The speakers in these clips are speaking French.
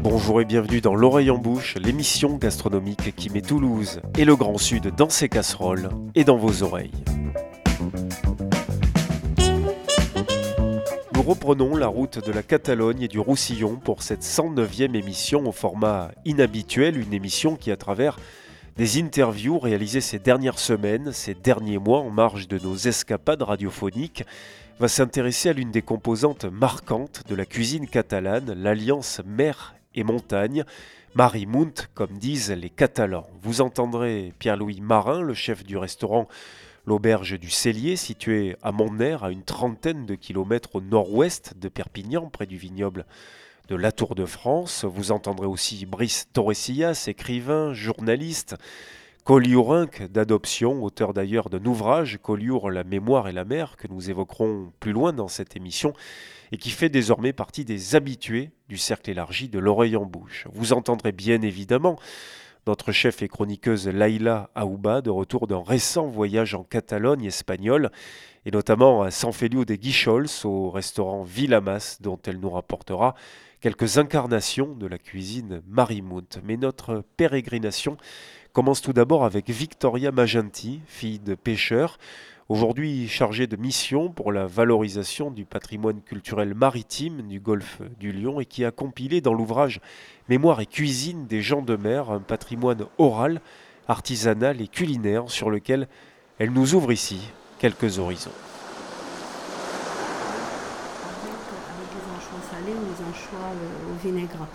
Bonjour et bienvenue dans L'oreille en bouche, l'émission gastronomique qui met Toulouse et le Grand Sud dans ses casseroles et dans vos oreilles. Nous reprenons la route de la Catalogne et du Roussillon pour cette 109e émission au format inhabituel, une émission qui à travers des interviews réalisées ces dernières semaines, ces derniers mois en marge de nos escapades radiophoniques, va s'intéresser à l'une des composantes marquantes de la cuisine catalane, l'alliance mer et montagne, Marimount, comme disent les Catalans. Vous entendrez Pierre-Louis Marin, le chef du restaurant L'Auberge du Cellier, situé à Montner, à une trentaine de kilomètres au nord-ouest de Perpignan, près du vignoble de La Tour de France. Vous entendrez aussi Brice Torresillas, écrivain, journaliste, Colliourink d'adoption, auteur d'ailleurs d'un ouvrage, Collioure, la mémoire et la mer, que nous évoquerons plus loin dans cette émission, et qui fait désormais partie des habitués du cercle élargi de l'oreille en bouche. Vous entendrez bien évidemment notre chef et chroniqueuse Laila Aouba, de retour d'un récent voyage en Catalogne espagnole, et notamment à San Feliu de Guichols, au restaurant Villamas, dont elle nous rapportera quelques incarnations de la cuisine Marimount. Mais notre pérégrination commence tout d'abord avec Victoria Magenti, fille de pêcheur, aujourd'hui chargée de mission pour la valorisation du patrimoine culturel maritime du golfe du Lion et qui a compilé dans l'ouvrage Mémoire et cuisine des gens de mer un patrimoine oral, artisanal et culinaire sur lequel elle nous ouvre ici quelques horizons. au vinaigre.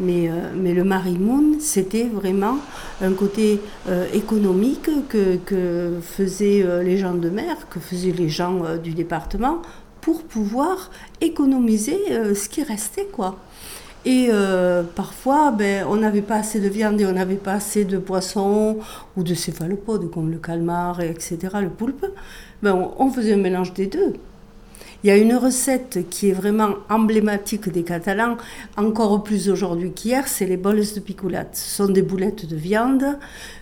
Mais, euh, mais le Marimoun, c'était vraiment un côté euh, économique que, faisaient euh, les gens de mer, que faisaient les gens du département, pour pouvoir économiser ce qui restait, quoi. Et parfois, ben, on n'avait pas assez de viande et on n'avait pas assez de poissons ou de céphalopodes comme le calmar, etc., le poulpe. Ben, on faisait un mélange des deux. Il y a une recette qui est vraiment emblématique des Catalans, encore plus aujourd'hui qu'hier, c'est les bols de picoulate. Ce sont des boulettes de viande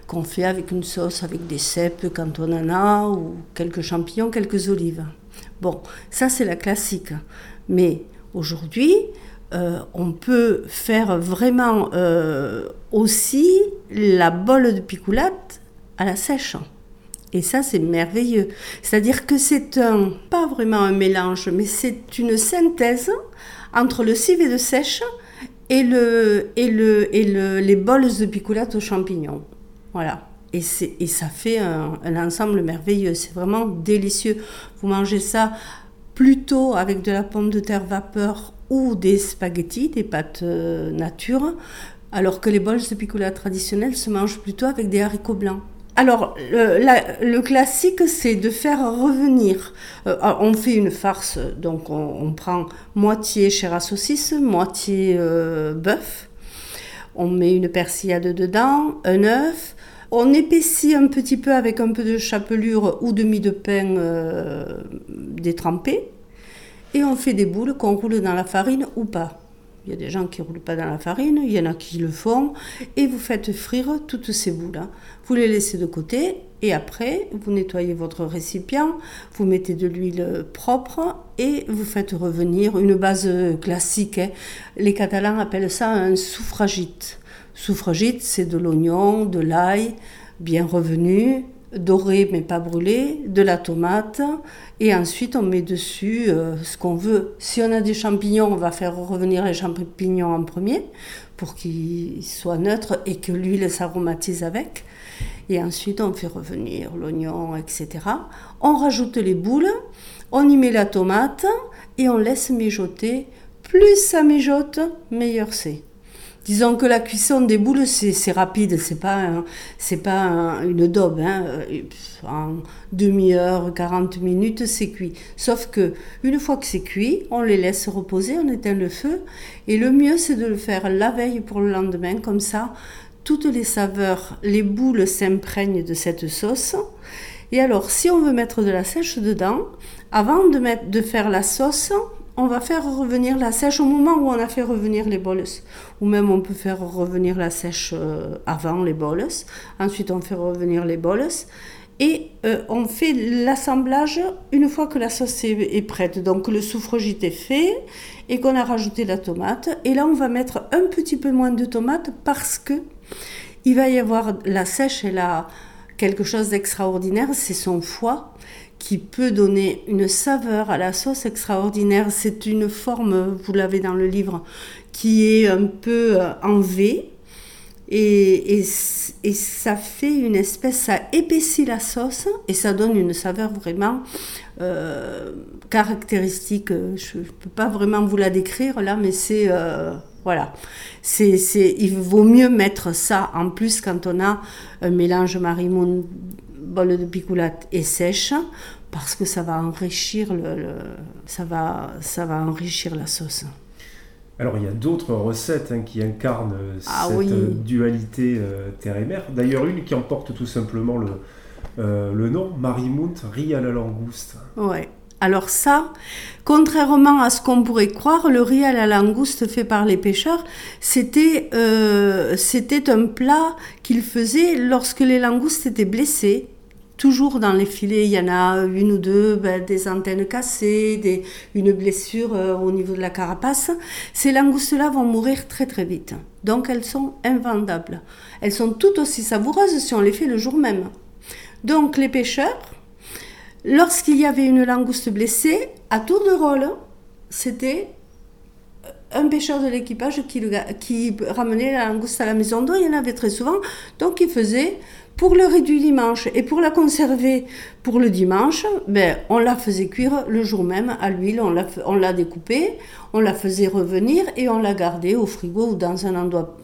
qu'on fait avec une sauce, avec des cèpes quand on en a, ou quelques champignons, quelques olives. Bon, ça c'est la classique. Mais aujourd'hui, euh, on peut faire vraiment euh, aussi la bolle de picoulate à la sèche. Et ça, c'est merveilleux. C'est-à-dire que c'est un, pas vraiment un mélange, mais c'est une synthèse entre le civet de sèche et, le, et, le, et le, les bols de picoulate aux champignons. Voilà. Et, et ça fait un, ensemble merveilleux. C'est vraiment délicieux. Vous mangez ça plutôt avec de la pomme de terre vapeur ou des spaghettis, des pâtes euh, nature, alors que les bols de picoulate traditionnels se mangent plutôt avec des haricots blancs. Alors, le, classique, c'est de faire revenir. Euh, on fait une farce, donc on, prend moitié chair à saucisse, moitié euh, bœuf. On met une persillade dedans, un œuf. On épaissit un petit peu avec un peu de chapelure ou de mie de pain euh, détrempé. Et on fait des boules qu'on roule dans la farine ou pas. Il y a des gens qui ne roulent pas dans la farine, il y en a qui le font. Et vous faites frire toutes ces boules. Vous les laissez de côté et après, vous nettoyez votre récipient, vous mettez de l'huile propre et vous faites revenir une base classique. Hein. Les Catalans appellent ça un soufragite. Soufragite, c'est de l'oignon, de l'ail bien revenu, doré mais pas brûlé, de la tomate et ensuite on met dessus euh, ce qu'on veut. Si on a des champignons, on va faire revenir les champignons en premier pour qu'ils soient neutres et que l'huile s'aromatise avec. Et ensuite on fait revenir l'oignon, etc. On rajoute les boules, on y met la tomate et on laisse mijoter. Plus ça mijote, meilleur c'est. Disons que la cuisson des boules, c'est rapide, c'est pas, c'est pas une daube. Hein. En demi-heure, 40 minutes, c'est cuit. Sauf que une fois que c'est cuit, on les laisse reposer, on éteint le feu. Et le mieux, c'est de le faire la veille pour le lendemain, comme ça, toutes les saveurs, les boules s'imprègnent de cette sauce. Et alors, si on veut mettre de la sèche dedans, avant de faire la sauce, on va faire revenir la sèche au moment où on a fait revenir les bols. Ou même on peut faire revenir la sèche euh, avant les bols. Ensuite on fait revenir les bols. Et euh, on fait l'assemblage une fois que la sauce est, prête. Donc le soufre-gîte est fait et qu'on a rajouté la tomate. Et là, on va mettre un petit peu moins de tomate parce que il va y avoir la sèche et la quelque chose d'extraordinaire, c'est son foie qui peut donner une saveur à la sauce extraordinaire. C'est une forme, vous l'avez dans le livre, qui est un peu euh, en V. Et, et, ça fait une espèce, ça épaissit la sauce et ça donne une saveur vraiment euh, caractéristique. Je ne peux pas vraiment vous la décrire là, mais c'est euh, voilà. Il vaut mieux mettre ça en plus quand on a un mélange marimoun, bol de picoulate et sèche, parce que ça va enrichir le, ça va, ça va enrichir la sauce. Alors il y a d'autres recettes hein, qui incarnent ah cette dualité euh, terre et mer. D'ailleurs une qui emporte tout simplement le, euh, le nom Marimoun riz à la langouste. Ouais. Alors ça, contrairement à ce qu'on pourrait croire, le riz à la langouste fait par les pêcheurs, c'était euh, un plat qu'ils faisaient lorsque les langoustes étaient blessées. Toujours dans les filets, il y en a une ou deux, ben, des antennes cassées, une blessure euh, au niveau de la carapace. Ces langoustes-là vont mourir très très vite. Donc elles sont invendables. Elles sont tout aussi savoureuses si on les fait le jour même. Donc les pêcheurs, Lorsqu'il y avait une langouste blessée, à tour de rôle, c'était un pêcheur de l'équipage qui, qui, ramenait la langouste à la maison d'eau. Il y en avait très souvent. Donc il faisait pour le riz du dimanche et pour la conserver pour le dimanche, ben, on la faisait cuire le jour même à l'huile, on la, on la découpait, on la faisait revenir et on la gardait au frigo ou dans un endroit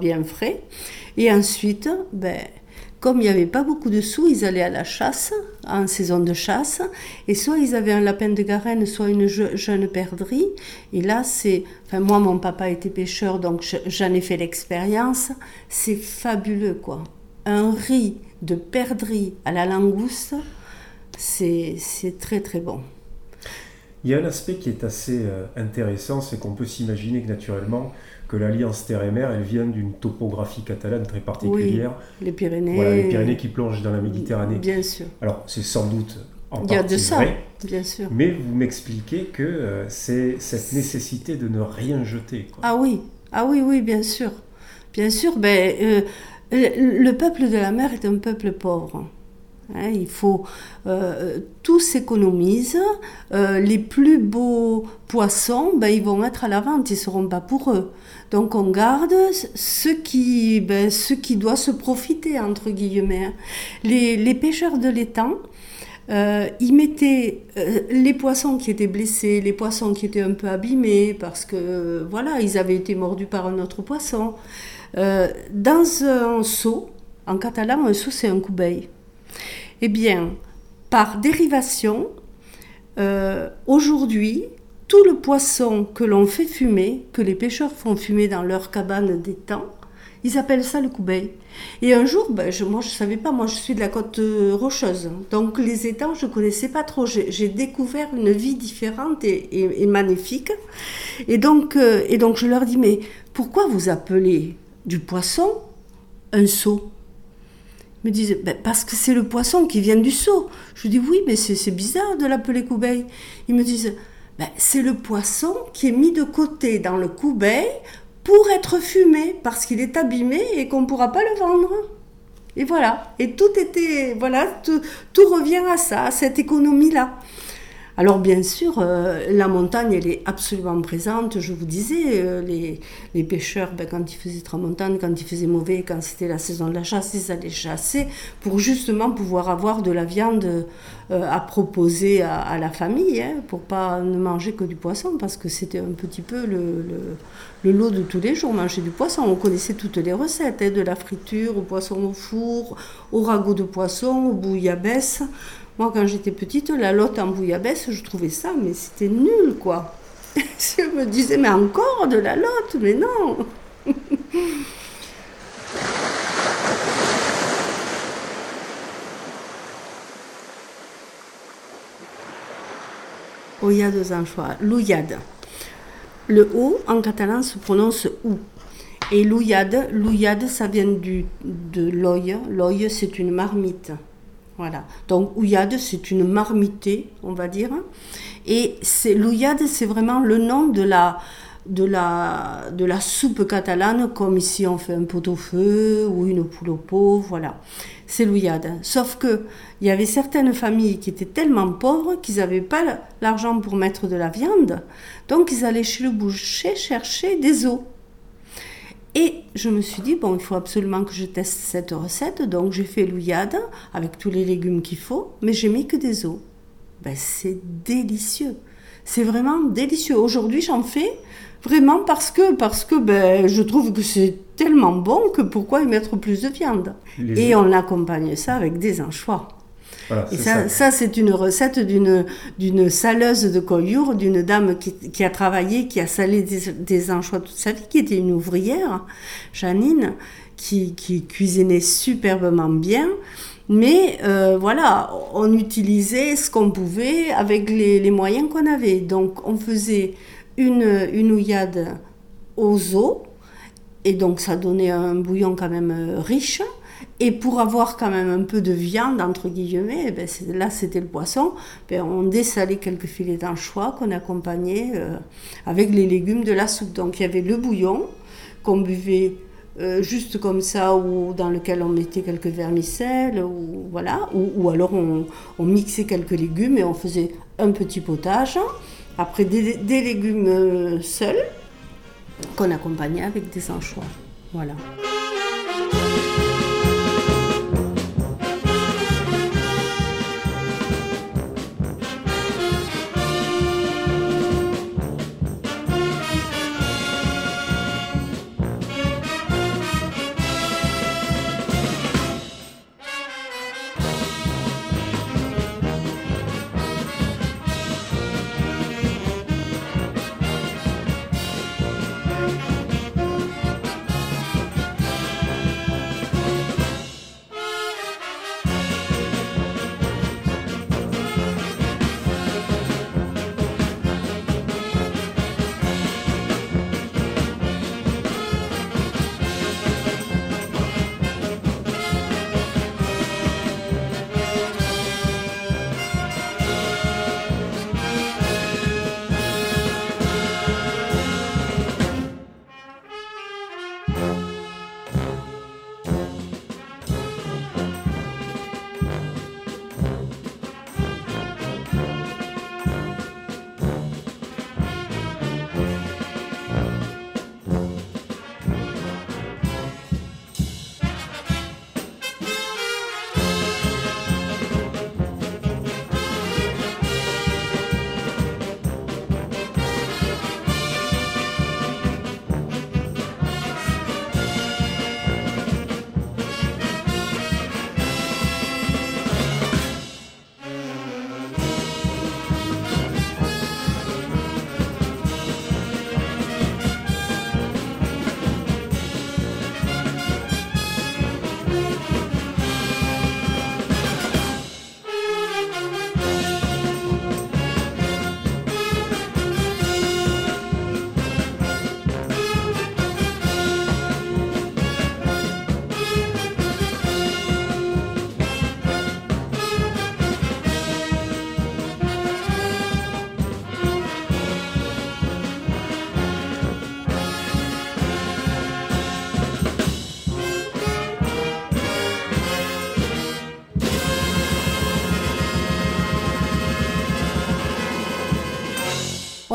bien frais. Et ensuite, ben, comme il n'y avait pas beaucoup de sous, ils allaient à la chasse, en saison de chasse, et soit ils avaient un lapin de garenne, soit une jeune perdrix. Et là, c'est, enfin moi, mon papa était pêcheur, donc j'en ai fait l'expérience. C'est fabuleux, quoi. Un riz de perdrix à la langouste, c'est très très bon. Il y a un aspect qui est assez euh, intéressant, c'est qu'on peut s'imaginer que naturellement, que l'alliance terre et mer, elle vient d'une topographie catalane très particulière. Oui, les Pyrénées. Voilà, les Pyrénées qui plongent dans la Méditerranée. Bien sûr. Alors, c'est sans doute en Il y a de ça, vrai, bien sûr. Mais vous m'expliquez que euh, c'est cette nécessité de ne rien jeter. Ah oui, ah oui, oui, bien sûr. Bien sûr, ben, euh, le peuple de la mer est un peuple pauvre. Hein, il faut euh, tout s'économise. Euh, les plus beaux poissons, ben, ils vont être à la vente, ils seront pas pour eux. Donc on garde ce qui, ben, qui doit se profiter entre guillemets. Hein. Les, pêcheurs de l'étang, euh, ils mettaient euh, les poissons qui étaient blessés, les poissons qui étaient un peu abîmés parce que voilà, ils avaient été mordus par un autre poisson, dans un seau. En catalan, un seau c'est un coubeil. Eh bien, par dérivation, euh, aujourd'hui, tout le poisson que l'on fait fumer, que les pêcheurs font fumer dans leur cabane d'étang, ils appellent ça le coubeil. Et un jour, ben, je, moi je ne savais pas, moi je suis de la côte euh, rocheuse, donc les étangs je ne connaissais pas trop. J'ai découvert une vie différente et, magnifique. Et donc, euh, et donc je leur dis, mais pourquoi vous appelez du poisson un seau me disent ben, Parce que c'est le poisson qui vient du seau. Je dis Oui, mais c'est bizarre de l'appeler coubeille. Ils me disent ben, C'est le poisson qui est mis de côté dans le coubeille pour être fumé parce qu'il est abîmé et qu'on ne pourra pas le vendre. Et voilà. Et tout était. Voilà, tout, tout revient à ça, à cette économie-là. Alors bien sûr, euh, la montagne, elle est absolument présente. Je vous disais, euh, les, pêcheurs, ben, quand il faisait tramontane, quand il faisait mauvais, quand c'était la saison de la chasse, ils allaient chasser pour justement pouvoir avoir de la viande euh, à proposer à, la famille, hein, pour pas ne manger que du poisson, parce que c'était un petit peu le, le, lot de tous les jours, manger du poisson. On connaissait toutes les recettes, hein, de la friture au poisson au four, au ragoût de poisson, au bouillabaisse. Moi, quand j'étais petite, la lotte en bouillabaisse, je trouvais ça, mais c'était nul, quoi. je me disais, mais encore de la lotte, mais non. Oya de Zanchois, l'ouyade. Le O en catalan se prononce ou. Et l'ouyade, l'ouyade, ça vient du, de l'oeil. L'oeil, c'est une marmite. Voilà. Donc, ouillade, c'est une marmitée, on va dire. Et l'ouillade, c'est vraiment le nom de la, de la, de la soupe catalane, comme ici on fait un pot-au-feu ou une poule au pot, voilà. C'est l'ouillade. Sauf que il y avait certaines familles qui étaient tellement pauvres qu'ils n'avaient pas l'argent pour mettre de la viande, donc ils allaient chez le boucher chercher des os. Et je me suis dit, bon, il faut absolument que je teste cette recette. Donc j'ai fait l'ouillade avec tous les légumes qu'il faut, mais j'ai mis que des os. Ben, c'est délicieux. C'est vraiment délicieux. Aujourd'hui, j'en fais vraiment parce que, parce que ben, je trouve que c'est tellement bon que pourquoi y mettre plus de viande? Et on accompagne ça avec des anchois et ça, ça. c'est une recette d'une, d'une saleuse de Collioure, d'une dame qui, qui, a travaillé, qui a salé des, anchois toute sa vie, qui était une ouvrière, Janine, qui, qui cuisinait superbement bien. Mais euh, voilà, on utilisait ce qu'on pouvait avec les, les moyens qu'on avait. Donc on faisait une, une ouillade aux os, et donc ça donnait un bouillon quand même euh, riche. Et pour avoir quand même un peu de viande, entre guillemets, eh ben là c'était le poisson, ben on dessalait quelques filets d'anchois qu'on accompagnait euh, avec les légumes de la soupe. Donc il y avait le bouillon qu'on buvait euh, juste comme ça, ou dans lequel on mettait quelques vermicelles, ou, voilà, ou, alors on, mixait quelques légumes et on faisait un petit potage. Après des, des légumes euh, seuls qu'on accompagnait avec des anchois. Voilà.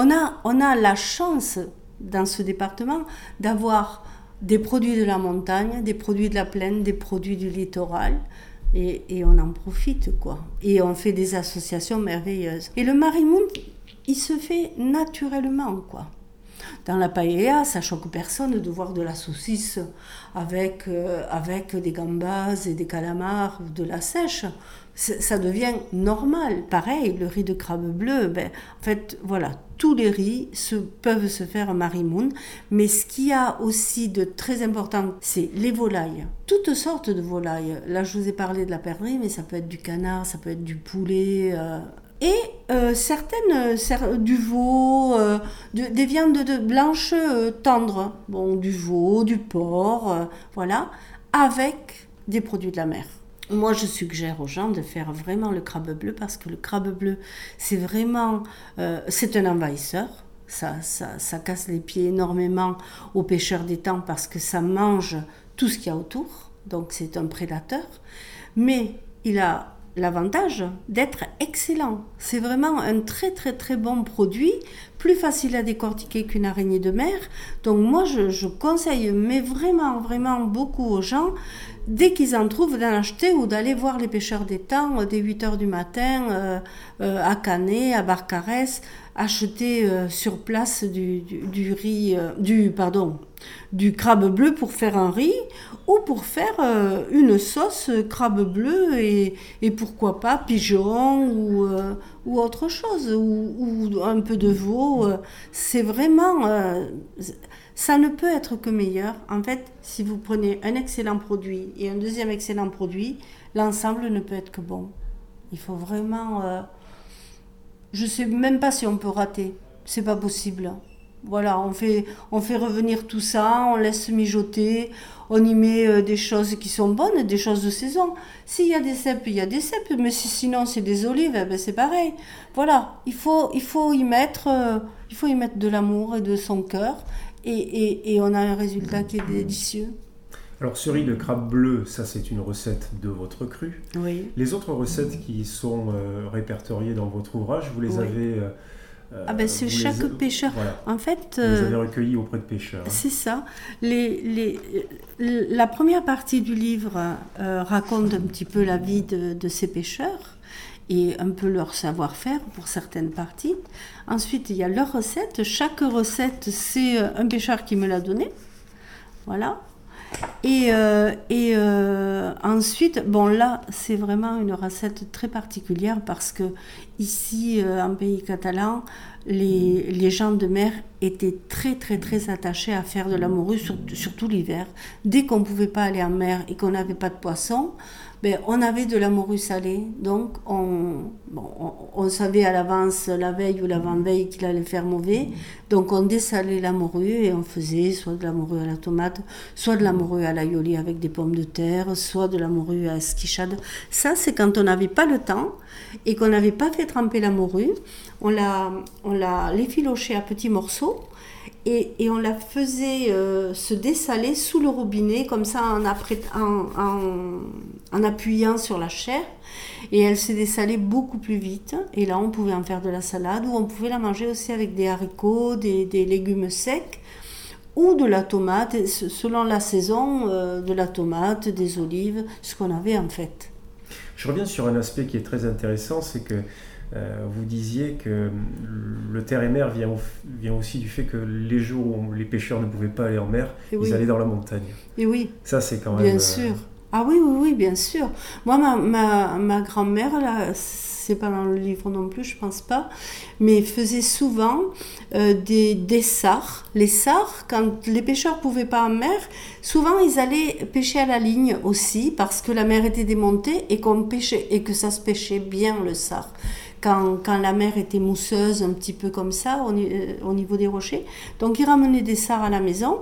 On a, on a la chance dans ce département d'avoir des produits de la montagne, des produits de la plaine, des produits du littoral. Et, on en profite, quoi. Et on fait des associations merveilleuses. Et le Marimoun, il se fait naturellement, quoi. Dans la paella, ça choque personne de voir de la saucisse avec, euh, avec des gambas et des calamars ou de la sèche ça devient normal. Pareil, le riz de crabe bleu, ben, en fait, voilà, tous les riz se, peuvent se faire marimoun, mais ce qu'il y a aussi de très important, c'est les volailles. Toutes sortes de volailles. Là, je vous ai parlé de la perdrix, mais ça peut être du canard, ça peut être du poulet. Euh, et euh, certaines, du veau, euh, des viandes de, blanches tendres, bon, du veau, du porc, voilà, avec des produits de la mer moi, je suggère aux gens de faire vraiment le crabe bleu parce que le crabe bleu, c'est vraiment, euh, c'est un envahisseur. Ça, ça, ça, casse les pieds énormément aux pêcheurs d'étang parce que ça mange tout ce qu'il y a autour. Donc, c'est un prédateur. Mais il a l'avantage d'être excellent. C'est vraiment un très très très bon produit, plus facile à décortiquer qu'une araignée de mer. Donc moi je, conseille, mais vraiment vraiment beaucoup aux gens dès qu'ils en trouvent, d'en acheter ou d'aller voir les pêcheurs d'étang dès 8 heures du matin euh, euh, à Canet, à Barcarès, acheter euh, sur place du, du, riz, du, pardon, du crabe bleu pour faire un riz ou pour faire une sauce crabe bleu et, et pourquoi pas pigeon ou, ou autre chose, ou, un peu de veau. C'est vraiment ça ne peut être que meilleur. En fait, si vous prenez un excellent produit et un deuxième excellent produit, l'ensemble ne peut être que bon. Il faut vraiment. Je euh, je sais même pas si on peut rater. C'est pas possible. Voilà, on fait, on fait revenir tout ça, on laisse mijoter, on y met euh, des choses qui sont bonnes, des choses de saison. S'il y a des cèpes, il y a des cèpes, mais si, sinon c'est des olives, eh ben c'est pareil. Voilà, il faut, il faut y mettre, euh, il faut y mettre de l'amour et de son cœur et, on a un résultat qui est délicieux. Alors, ce riz de crabe bleu, ça c'est une recette de votre cru. Oui. Les autres recettes qui sont euh, répertoriées dans votre ouvrage, vous les avez. Euh, ah ben c'est chaque pêcheur. En fait, vous les avez recueillis auprès de pêcheurs. C'est ça. Les, les, la première partie du livre euh, raconte un petit peu la vie de, de ces pêcheurs et un peu leur savoir-faire pour certaines parties. Ensuite, il y a leur recette. Chaque recette, c'est euh, un pêcheur qui me l'a donné. Voilà. Et, euh, et euh, ensuite, bon là, c'est vraiment une recette très particulière parce que ici, en pays catalan, les, les, gens de mer étaient très très très attachés à faire de la morue, surtout l'hiver. Dès qu'on ne pouvait pas aller en mer et qu'on n'avait pas de poisson, ben, on avait de la morue salée, donc on, on, savait à l'avance, la veille ou l'avant-veille, qu'il allait faire mauvais. Donc on dessalait la morue et on faisait soit de la morue à la tomate, soit de la morue à l'aïoli avec des pommes de terre, soit de la morue à esquichade. Ça, c'est quand on n'avait pas le temps et qu'on n'avait pas fait tremper la morue. On l'a, on l'a à petits morceaux et, on la faisait euh, se dessaler sous le robinet, comme ça en, appuyant sur la chair. Et elle s'est dessalée beaucoup plus vite. Et là, on pouvait en faire de la salade ou on pouvait la manger aussi avec des haricots, des, légumes secs ou de la tomate, selon la saison, euh, de la tomate, des olives, ce qu'on avait en fait. Je reviens sur un aspect qui est très intéressant, c'est que vous disiez que le terre et mer vient, vient, aussi du fait que les jours où les pêcheurs ne pouvaient pas aller en mer, ils allaient dans la montagne. Et oui. Ça, c'est quand même. Bien euh, sûr. Ah oui, oui, oui, bien sûr. Moi, ma, ma, ma grand-mère, là, c'est pas dans le livre non plus, je pense pas, mais faisait souvent euh, des, des sars. Les sars, quand les pêcheurs pouvaient pas en mer, souvent ils allaient pêcher à la ligne aussi, parce que la mer était démontée et, qu'on pêchait, et que ça se pêchait bien le sars quand, la mer était mousseuse, un petit peu comme ça, euh, au, niveau des rochers. Donc ils ramenaient des sards à la maison.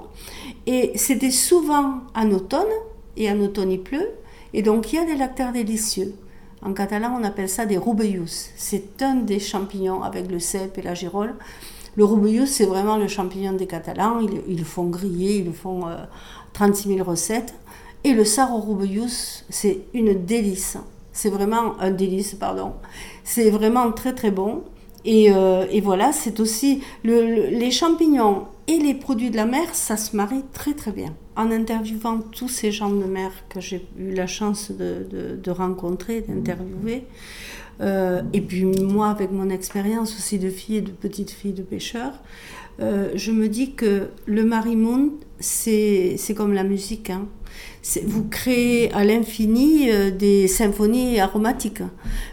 Et c'était souvent en automne, et en automne il pleut. Et donc il y a des lactaires délicieux. En catalan, on appelle ça des roubeillus. C'est un des champignons avec le cèpe et la girole. Le roubeillus, c'est vraiment le champignon des Catalans. Ils, le font griller, ils le font 36 000 recettes. Et le sard au c'est une délice. C'est vraiment un délice, pardon. C'est vraiment très très bon. Et, euh, voilà, c'est aussi les champignons et les produits de la mer, ça se marie très très bien. En interviewant tous ces gens de mer que j'ai eu la chance de, rencontrer, d'interviewer, euh, et puis moi avec mon expérience aussi de fille et de petite fille de pêcheur, euh, je me dis que le marimonde, c'est comme la musique. Hein vous créez à l'infini euh, des symphonies aromatiques.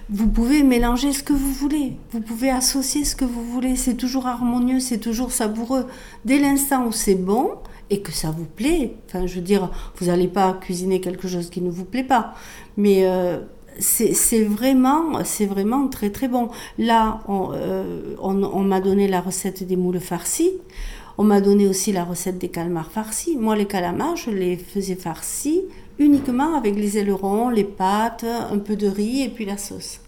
Vous pouvez mélanger ce que vous voulez, vous pouvez associer ce que vous voulez, c'est toujours harmonieux, c'est toujours savoureux. Dès l'instant où c'est bon et que ça vous plaît, enfin je veux dire, vous n'allez pas cuisiner quelque chose qui ne vous plaît pas, mais euh, c'est vraiment, c'est vraiment très très bon. Là, on, euh, on m'a donné la recette des moules farcis. On m'a donné aussi la recette des calmars farcis. Moi, les calamars, je les faisais farcis uniquement avec les ailerons, les pâtes, un peu de riz et puis la sauce.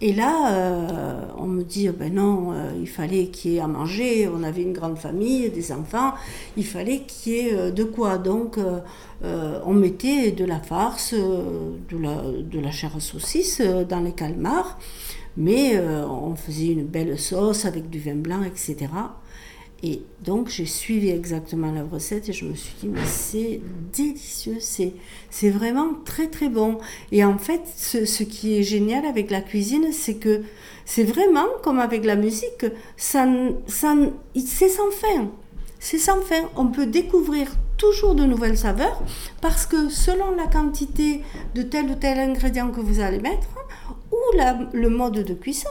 Et là, euh, on me dit, ben non, euh, il fallait qu'il y ait à manger, on avait une grande famille, des enfants, il fallait qu'il y ait euh, de quoi. Donc, on mettait de la farce, de la, de la chair à saucisse dans les calmars, mais on faisait une belle sauce avec du vin blanc, etc. Et donc j'ai suivi exactement la recette et je me suis dit mais c'est délicieux, c'est, vraiment très très bon. Et en fait ce, qui est génial avec la cuisine c'est que c'est vraiment comme avec la musique, c'est sans fin. C'est sans fin. On peut découvrir toujours de nouvelles saveurs parce que selon la quantité de tel ou tel ingrédient que vous allez mettre ou la, le mode de cuisson,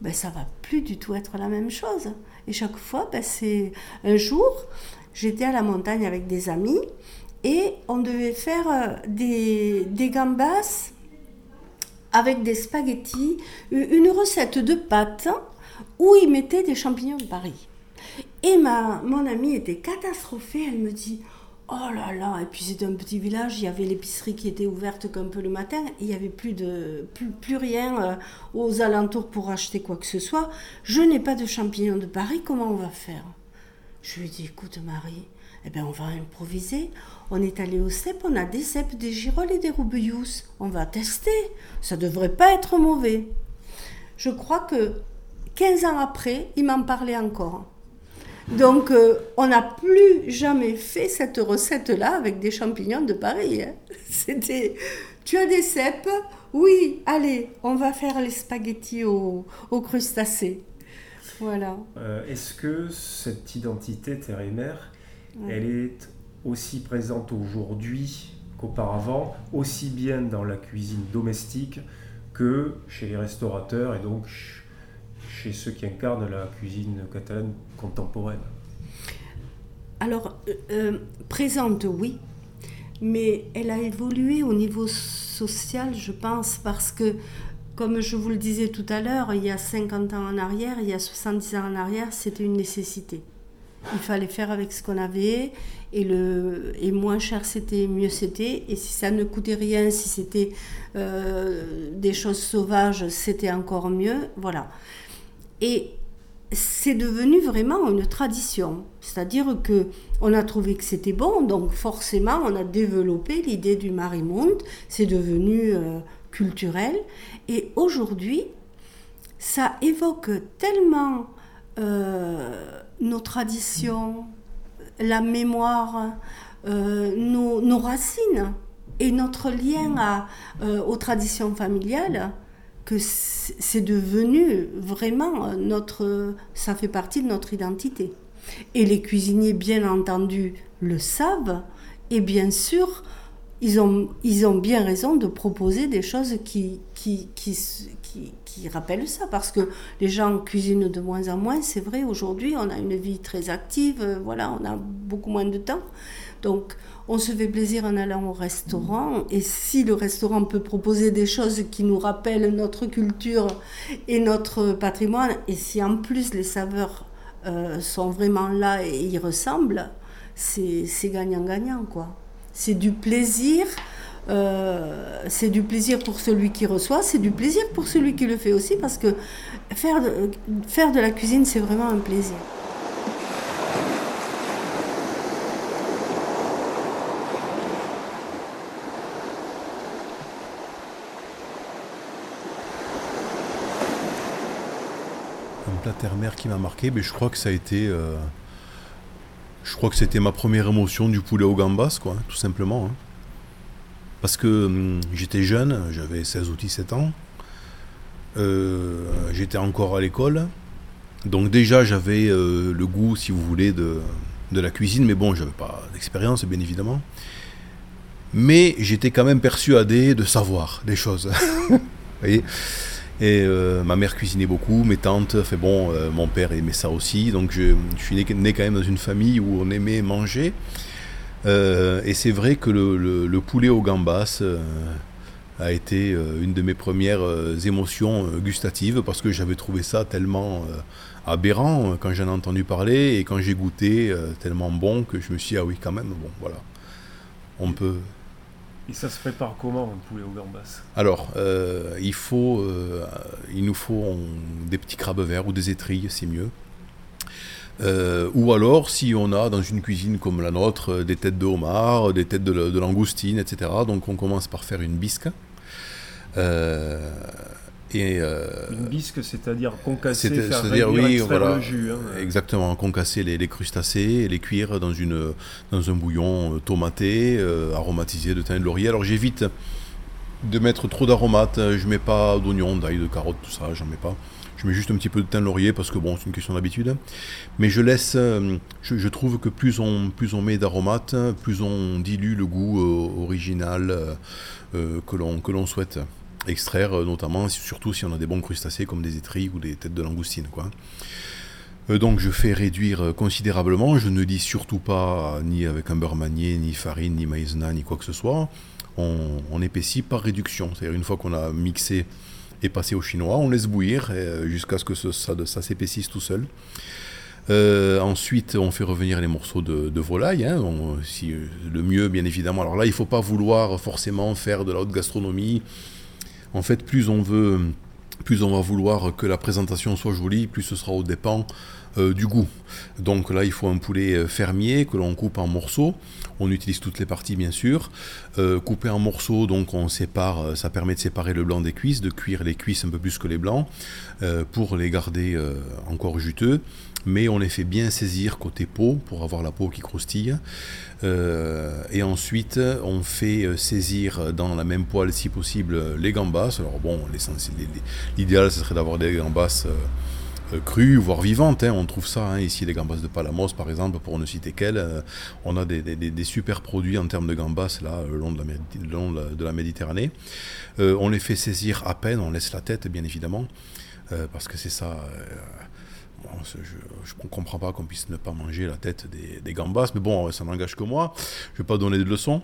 ben ça va plus du tout être la même chose. Et chaque fois, ben, c'est un jour, j'étais à la montagne avec des amis et on devait faire euh, des, des gambas avec des spaghettis, une recette de pâtes où ils mettaient des champignons de Paris. Et mon amie était catastrophée, elle me dit Oh là là, et puis c'était un petit village, il y avait l'épicerie qui était ouverte qu'un peu le matin, il n'y avait plus, de, plus, rien euh, aux alentours pour acheter quoi que ce soit. Je n'ai pas de champignons de Paris, comment on va faire? Je lui ai dit, écoute Marie, eh bien on va improviser. On est allé au cep, on a des cèpes, des girolles et des roubillous. On va tester, ça devrait pas être mauvais. Je crois que 15 ans après, il m'en parlait encore. Donc, euh, on n'a plus jamais fait cette recette-là avec des champignons de Paris. Hein. C'était, tu as des cèpes? Oui, allez, on va faire les spaghettis aux, crustacés. Voilà. Euh, est-ce que cette identité terre et mère, elle est aussi présente aujourd'hui qu'auparavant, aussi bien dans la cuisine domestique que chez les restaurateurs et donc chez ceux qui incarnent la cuisine catalane contemporaine Alors, euh, euh, présente, oui, mais elle a évolué au niveau social, je pense, parce que, comme je vous le disais tout à l'heure, il y a 50 ans en arrière, il y a 70 ans en arrière, c'était une nécessité. Il fallait faire avec ce qu'on avait, et, le, et moins cher c'était, mieux c'était. Et si ça ne coûtait rien, si c'était euh, des choses sauvages, c'était encore mieux. Voilà. Et c'est devenu vraiment une tradition. C'est-à-dire que on a trouvé que c'était bon, donc forcément on a développé l'idée du marimonde, c'est devenu euh, culturel. Et aujourd'hui, ça évoque tellement euh, nos traditions, la mémoire, euh, nos, racines et notre lien aux traditions familiales c'est devenu vraiment notre, ça fait partie de notre identité. Et les cuisiniers, bien entendu, le savent. Et bien sûr, ils ont, ils ont bien raison de proposer des choses qui, qui, qui, qui, qui rappellent ça. Parce que les gens cuisinent de moins en moins. C'est vrai, aujourd'hui, on a une vie très active. Voilà, on a beaucoup moins de temps. Donc, on se fait plaisir en allant au restaurant. Et si le restaurant peut proposer des choses qui nous rappellent notre culture et notre patrimoine, et si en plus les saveurs euh, sont vraiment là et y ressemblent, c'est gagnant-gagnant, quoi. C'est du plaisir. Euh, c'est du plaisir pour celui qui reçoit, c'est du plaisir pour celui qui le fait aussi, parce que faire faire de la cuisine, c'est vraiment un plaisir. Terre-mère qui m'a marqué, mais je crois que ça a été. Euh, je crois que c'était ma première émotion du poulet au gambas, quoi, tout simplement. Hein. Parce que hum, j'étais jeune, j'avais 16 ou 17 ans. Euh, j'étais encore à l'école. Donc déjà j'avais euh, le goût, si vous voulez, de, de la cuisine, mais bon, j'avais pas d'expérience, bien évidemment. Mais j'étais quand même persuadé de savoir des choses. vous voyez? Et euh, ma mère cuisinait beaucoup, mes tantes, fait bon, euh, mon père aimait ça aussi. Donc je, suis né, quand même dans une famille où on aimait manger. Euh, et c'est vrai que le, poulet au gambas a été une de mes premières émotions gustatives parce que j'avais trouvé ça tellement aberrant quand j'en ai entendu parler et quand j'ai goûté tellement bon que je me suis dit ah oui quand même bon voilà on peut Et ça se prépare comment un poulet au gambas Alors, il, faut, il nous faut des petits crabes verts ou des étrilles, c'est mieux. ou alors, si on a dans une cuisine comme la nôtre des têtes de homard, des têtes de langoustine, etc. Donc on commence par faire une bisque. Euh, une bisque, c'est-à-dire concasser, faire c'est-à-dire, oui, voilà, le jus. Hein. Exactement, concasser les, crustacés et les cuire dans, une, dans un bouillon euh, tomaté, euh, aromatisé de thym et de laurier. Alors j'évite de mettre trop d'aromates, je mets pas d'oignons, d'ail, de carottes, tout ça, j'en mets pas. Je mets juste un petit peu de thym laurier parce que bon, c'est une question d'habitude. Mais je laisse, je, trouve que plus on, plus on met d'aromates, plus on dilue le goût original que l'on souhaite extraire, euh, notamment, surtout si on a des bons crustacés comme des étrilles ou des têtes de langoustine. Quoi. Euh, donc je fais réduire euh, considérablement, je ne dis surtout pas ni avec un beurre manier, ni farine, ni maïzena, ni quoi que ce soit. On, épaissit par réduction, c'est-à-dire une fois qu'on a mixé et passé au chinois, on laisse bouillir jusqu'à ce que ça, s'épaississe tout seul. ensuite, on fait revenir les morceaux de, volaille. Hein. le mieux, bien évidemment. Alors là, il ne faut pas vouloir forcément faire de la haute gastronomie en fait, plus on veut, plus on va vouloir que la présentation soit jolie, plus ce sera au dépens euh, du goût. Donc là, il faut un poulet euh, fermier que l'on coupe en morceaux. On utilise toutes les parties, bien sûr. Euh, couper en morceaux, donc on sépare, ça permet de séparer le blanc des cuisses, de cuire les cuisses un peu plus que les blancs, pour les garder encore juteux mais on les fait bien saisir côté peau pour avoir la peau qui croustille. Euh, et ensuite, on fait euh, saisir dans la même poêle, si possible, les gambas. Alors bon, l'idéal, ce serait d'avoir des gambas euh, crues, voire vivantes. Hein. On trouve ça hein, ici, les gambas de Palamos, par exemple, pour ne citer qu'elles. on a des, super produits en termes de gambas, là, le long de la, de la Méditerranée. on les fait saisir à peine, on laisse la tête, bien évidemment, parce que c'est ça je ne comprends pas qu'on puisse ne pas manger la tête des, gambas, mais bon, ça n'engage que moi. Je ne vais pas donner de leçons.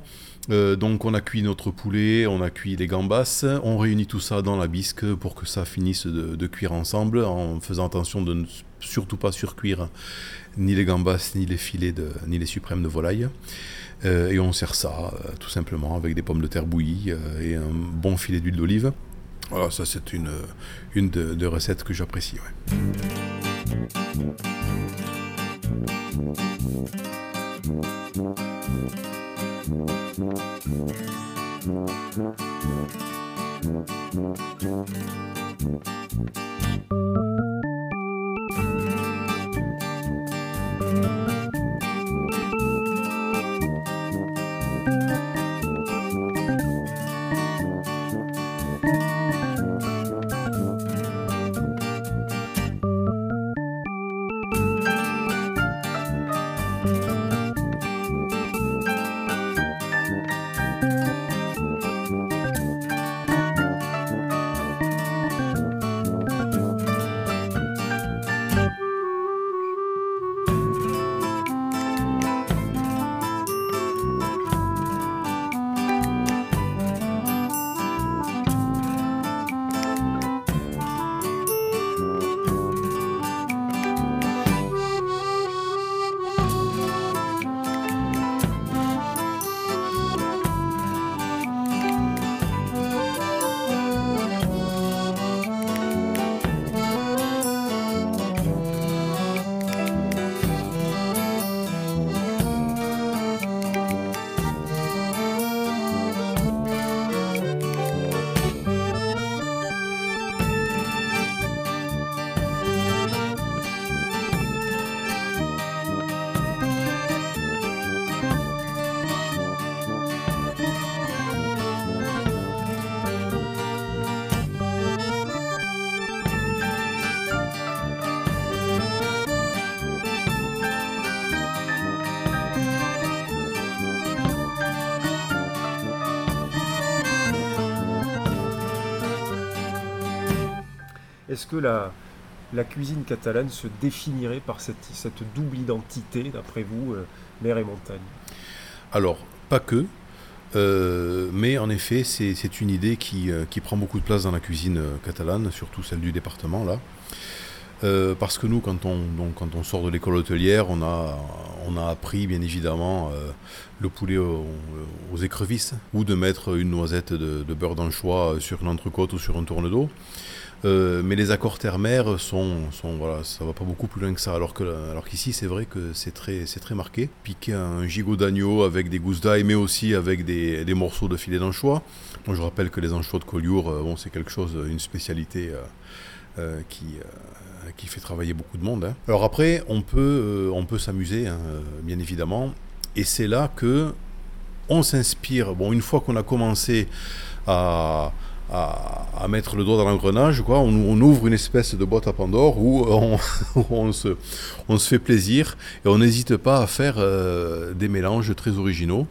Euh, donc on a cuit notre poulet, on a cuit les gambas, on réunit tout ça dans la bisque pour que ça finisse de, cuire ensemble, en faisant attention de ne surtout pas surcuire ni les gambas, ni les filets, de, ni les suprêmes de volaille. Euh, et on sert ça euh, tout simplement avec des pommes de terre bouillies et un bon filet d'huile d'olive. Voilà, ça c'est une, une de, recettes que j'apprécie. Est-ce que la, cuisine catalane se définirait par cette, double identité, d'après vous, euh, mer et montagne? Alors, pas que. Euh, mais en effet, c'est une idée qui, euh, qui, prend beaucoup de place dans la cuisine catalane, surtout celle du département là. parce que nous, quand on, sort de l'école hôtelière, on a, on a appris bien évidemment le poulet aux, écrevisses ou de mettre une noisette de, beurre d'anchois sur une entrecôte ou sur un tourne d'eau. Euh, mais les accords terre-mer sont, voilà, ça va pas beaucoup plus loin que ça. Alors que, alors qu'ici, c'est vrai que c'est très, c'est très marqué. Piquer un gigot d'agneau avec des gousses d'ail, mais aussi avec des, morceaux de filet d'anchois. je rappelle que les anchois de Collioure, euh, bon, c'est quelque chose, une spécialité euh, qui, qui fait travailler beaucoup de monde. Hein. Alors après, on peut, on peut s'amuser, hein, bien évidemment. Et c'est là que on s'inspire. Bon, une fois qu'on a commencé à à, mettre le doigt dans l'engrenage, quoi. On, ouvre une espèce de boîte à Pandore où on, se, on se fait plaisir et on n'hésite pas à faire euh, des mélanges très originaux.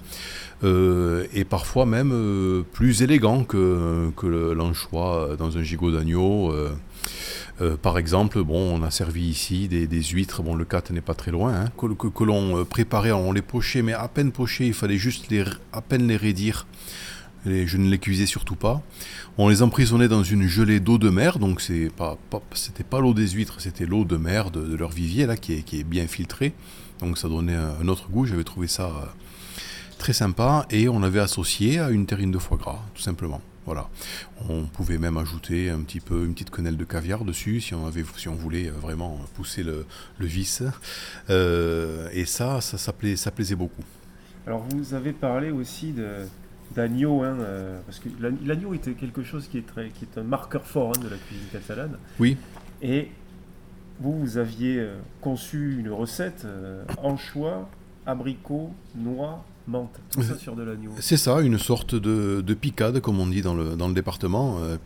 Euh, et parfois même euh, plus élégants que, l'anchois dans un gigot d'agneau. par exemple, bon, on a servi ici des, huîtres, bon, le cat n'est pas très loin, hein, que, l'on préparait, on les pochait, mais à peine pochés, il fallait juste les, à peine les raidir je ne les cuisais surtout pas. On les emprisonnait dans une gelée d'eau de mer, donc c'est pas, c'était pas l'eau des huîtres, c'était l'eau de mer de, leur vivier là qui est, bien filtrée. Donc ça donnait un autre goût. J'avais trouvé ça euh, très sympa et on avait associé à une terrine de foie gras, tout simplement. Voilà. On pouvait même ajouter un petit peu une petite quenelle de caviar dessus si on voulait vraiment pousser le, vice. Euh, et ça, ça, ça plaisait beaucoup. Alors vous avez parlé aussi de, d'agneau, hein, euh, parce que l'agneau était quelque chose qui est, très, qui est un marqueur fort hein, de la cuisine catalane. Oui. Et vous, vous aviez euh, conçu une recette euh, anchois, abricots, noix, menthe, tout ça sur de l'agneau. C'est ça, une sorte de, de, picade, comme on dit dans le, dans le département. Euh,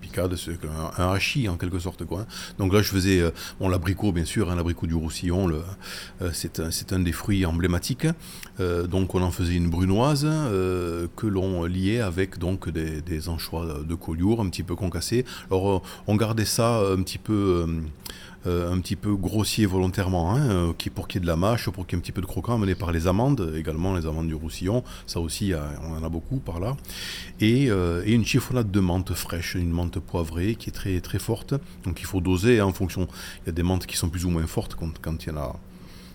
picade, c'est un, un, hachis en quelque sorte. Quoi. Donc là, je faisais euh, bon, l'abricot, bien sûr, hein, l'abricot du Roussillon, euh, c'est, un, un, des fruits emblématiques. donc on en faisait une brunoise que l'on liait avec donc des, des, anchois de Collioure, un petit peu concassés. Alors on gardait ça un petit peu euh, un petit peu grossier volontairement, hein, euh, qui, pour qu'il y ait de la mâche, pour qu'il y ait un petit peu de croquant, amené par les amandes, également les amandes du Roussillon, ça aussi on en a beaucoup par là, et, euh, et, une chiffonnade de menthe fraîche, une menthe poivrée qui est très, très forte, donc il faut doser hein, en fonction, il y a des menthes qui sont plus ou moins fortes quand, quand il y en a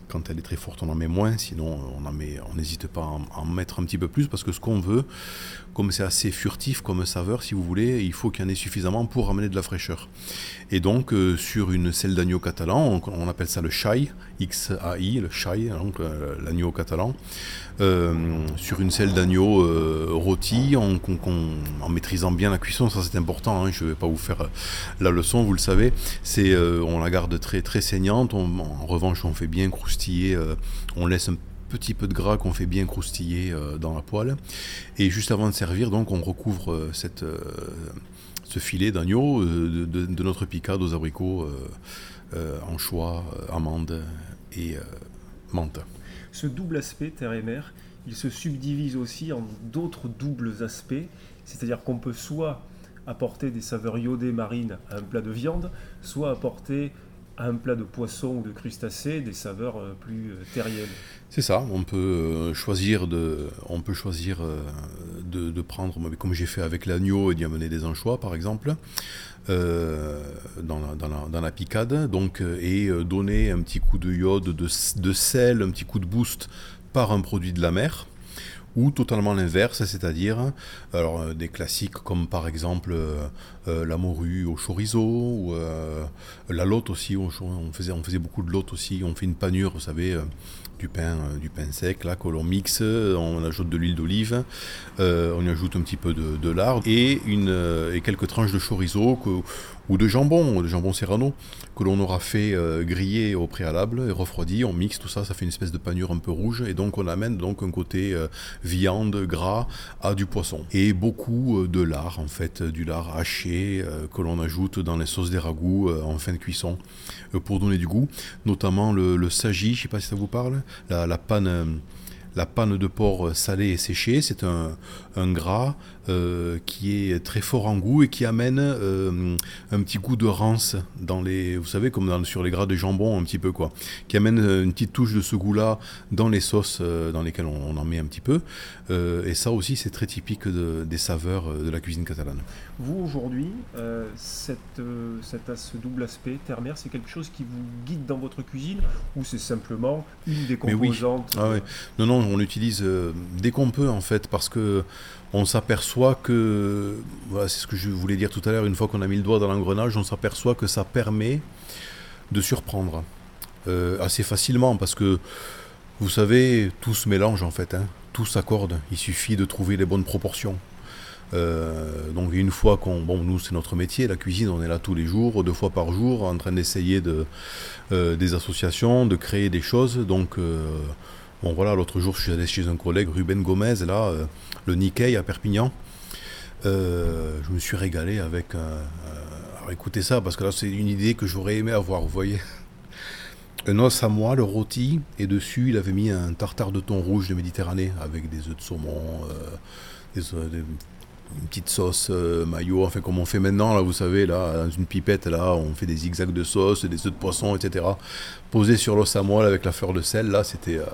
quand elle est très forte, on en met moins, sinon on en met, on n'hésite pas à en, mettre un petit peu plus parce que ce qu'on veut, comme c'est assez furtif comme saveur, si vous voulez, il faut qu'il y en ait suffisamment pour amener de la fraîcheur. Et donc euh, sur une selle d'agneau catalan, on, appelle ça le chai, X-A-I, le chai, donc euh, l'agneau catalan, euh, sur une selle d'agneau rôti, en, en, maîtrisant bien la cuisson, ça c'est important, hein, je ne vais pas vous faire la leçon, vous le savez, c'est on la garde très très saignante, en revanche on fait bien croustiller, on laisse un petit peu de gras qu'on fait bien croustiller euh, dans la poêle. Et juste avant de servir, donc, on recouvre euh, cette, euh, ce filet d'agneau de, notre picade aux abricots, anchois, amandes et menthe. Ce double aspect, terre et mer, il se subdivise aussi en d'autres doubles aspects, c'est-à-dire qu'on peut soit apporter des saveurs iodées marines à un plat de viande, soit apporter un plat de poisson ou de crustacés des saveurs plus terriennes. C'est ça, on peut euh, choisir de, euh, prendre, comme j'ai fait avec l'agneau, et d'y amener des anchois par exemple, euh, dans, la, picade, donc, et donner un petit coup de iode, de, sel, un petit coup de boost par un produit de la mer ou totalement l'inverse, c'est-à-dire des classiques comme par exemple la morue au chorizo ou la lotte aussi, on, faisait, beaucoup de lotte aussi, on fait une panure, vous savez, du pain, euh, du pain sec là que l'on mixe, on ajoute de l'huile d'olive, euh, on y ajoute un petit peu de, lard et, euh, quelques tranches de chorizo ou de jambon, de jambon serrano, que l'on aura fait griller au préalable et refroidi, on mixe tout ça, ça fait une espèce de panure un peu rouge, et donc on amène donc un côté viande, gras à du poisson. Et beaucoup de lard, en fait, du lard haché que l'on ajoute dans les sauces des ragoûts en fin de cuisson pour donner du goût, notamment le, saji, je sais pas si ça vous parle, la, panne, la panne de porc salé et séché, c'est un, gras euh, qui est très fort en goût et qui amène euh, un petit goût de rance dans les, vous savez, comme dans, sur les gras de jambon un petit peu quoi, qui amène euh, une petite touche de ce goût-là dans les sauces dans lesquelles on, en met un petit peu. et ça aussi, c'est très typique des saveurs de la cuisine catalane. Vous aujourd'hui, cette, cette, ce double aspect terre-mer, c'est quelque chose qui vous guide dans votre cuisine ou c'est simplement une des composantes ah Non, non, on l'utilise dès qu'on peut en fait parce que on s'aperçoit que, c'est ce que je voulais dire tout à l'heure, une fois qu'on a mis le doigt dans l'engrenage, on s'aperçoit que ça permet de surprendre euh, assez facilement parce que, vous savez, tout se mélange en fait, hein. tout s'accorde, il suffit de trouver les bonnes proportions. Euh, donc une fois qu'on, bon nous c'est notre métier, la cuisine, on est là tous les jours, deux fois par jour, en train d'essayer de, euh, des associations, de créer des choses, donc Bon voilà, l'autre jour je suis allé chez un collègue, Ruben Gomez, là, le Nikkei à Perpignan. Euh, je me suis régalé avec... Euh, alors écoutez ça, parce que là c'est une idée que j'aurais aimé avoir, vous voyez. Un os à moi, le rôti, et dessus il avait mis un tartare de thon rouge de Méditerranée, avec des œufs de saumon, des, des une petite sauce euh, maillot, enfin comme on fait maintenant, là, vous savez, là, dans une pipette, là, on fait des zigzags de sauce, des œufs de poisson, etc. Posé sur l'os à moelle avec la fleur de sel, là, c'était euh,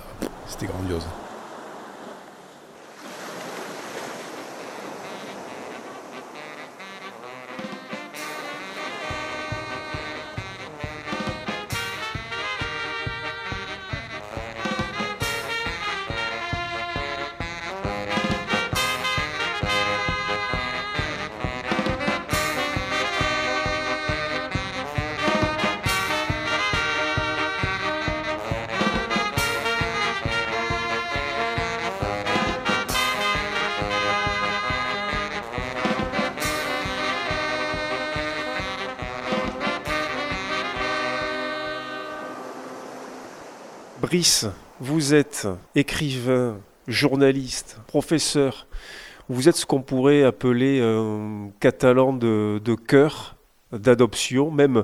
c'était grandiose. Vous êtes écrivain, journaliste, professeur. Vous êtes ce qu'on pourrait appeler un catalan de, cœur, d'adoption, même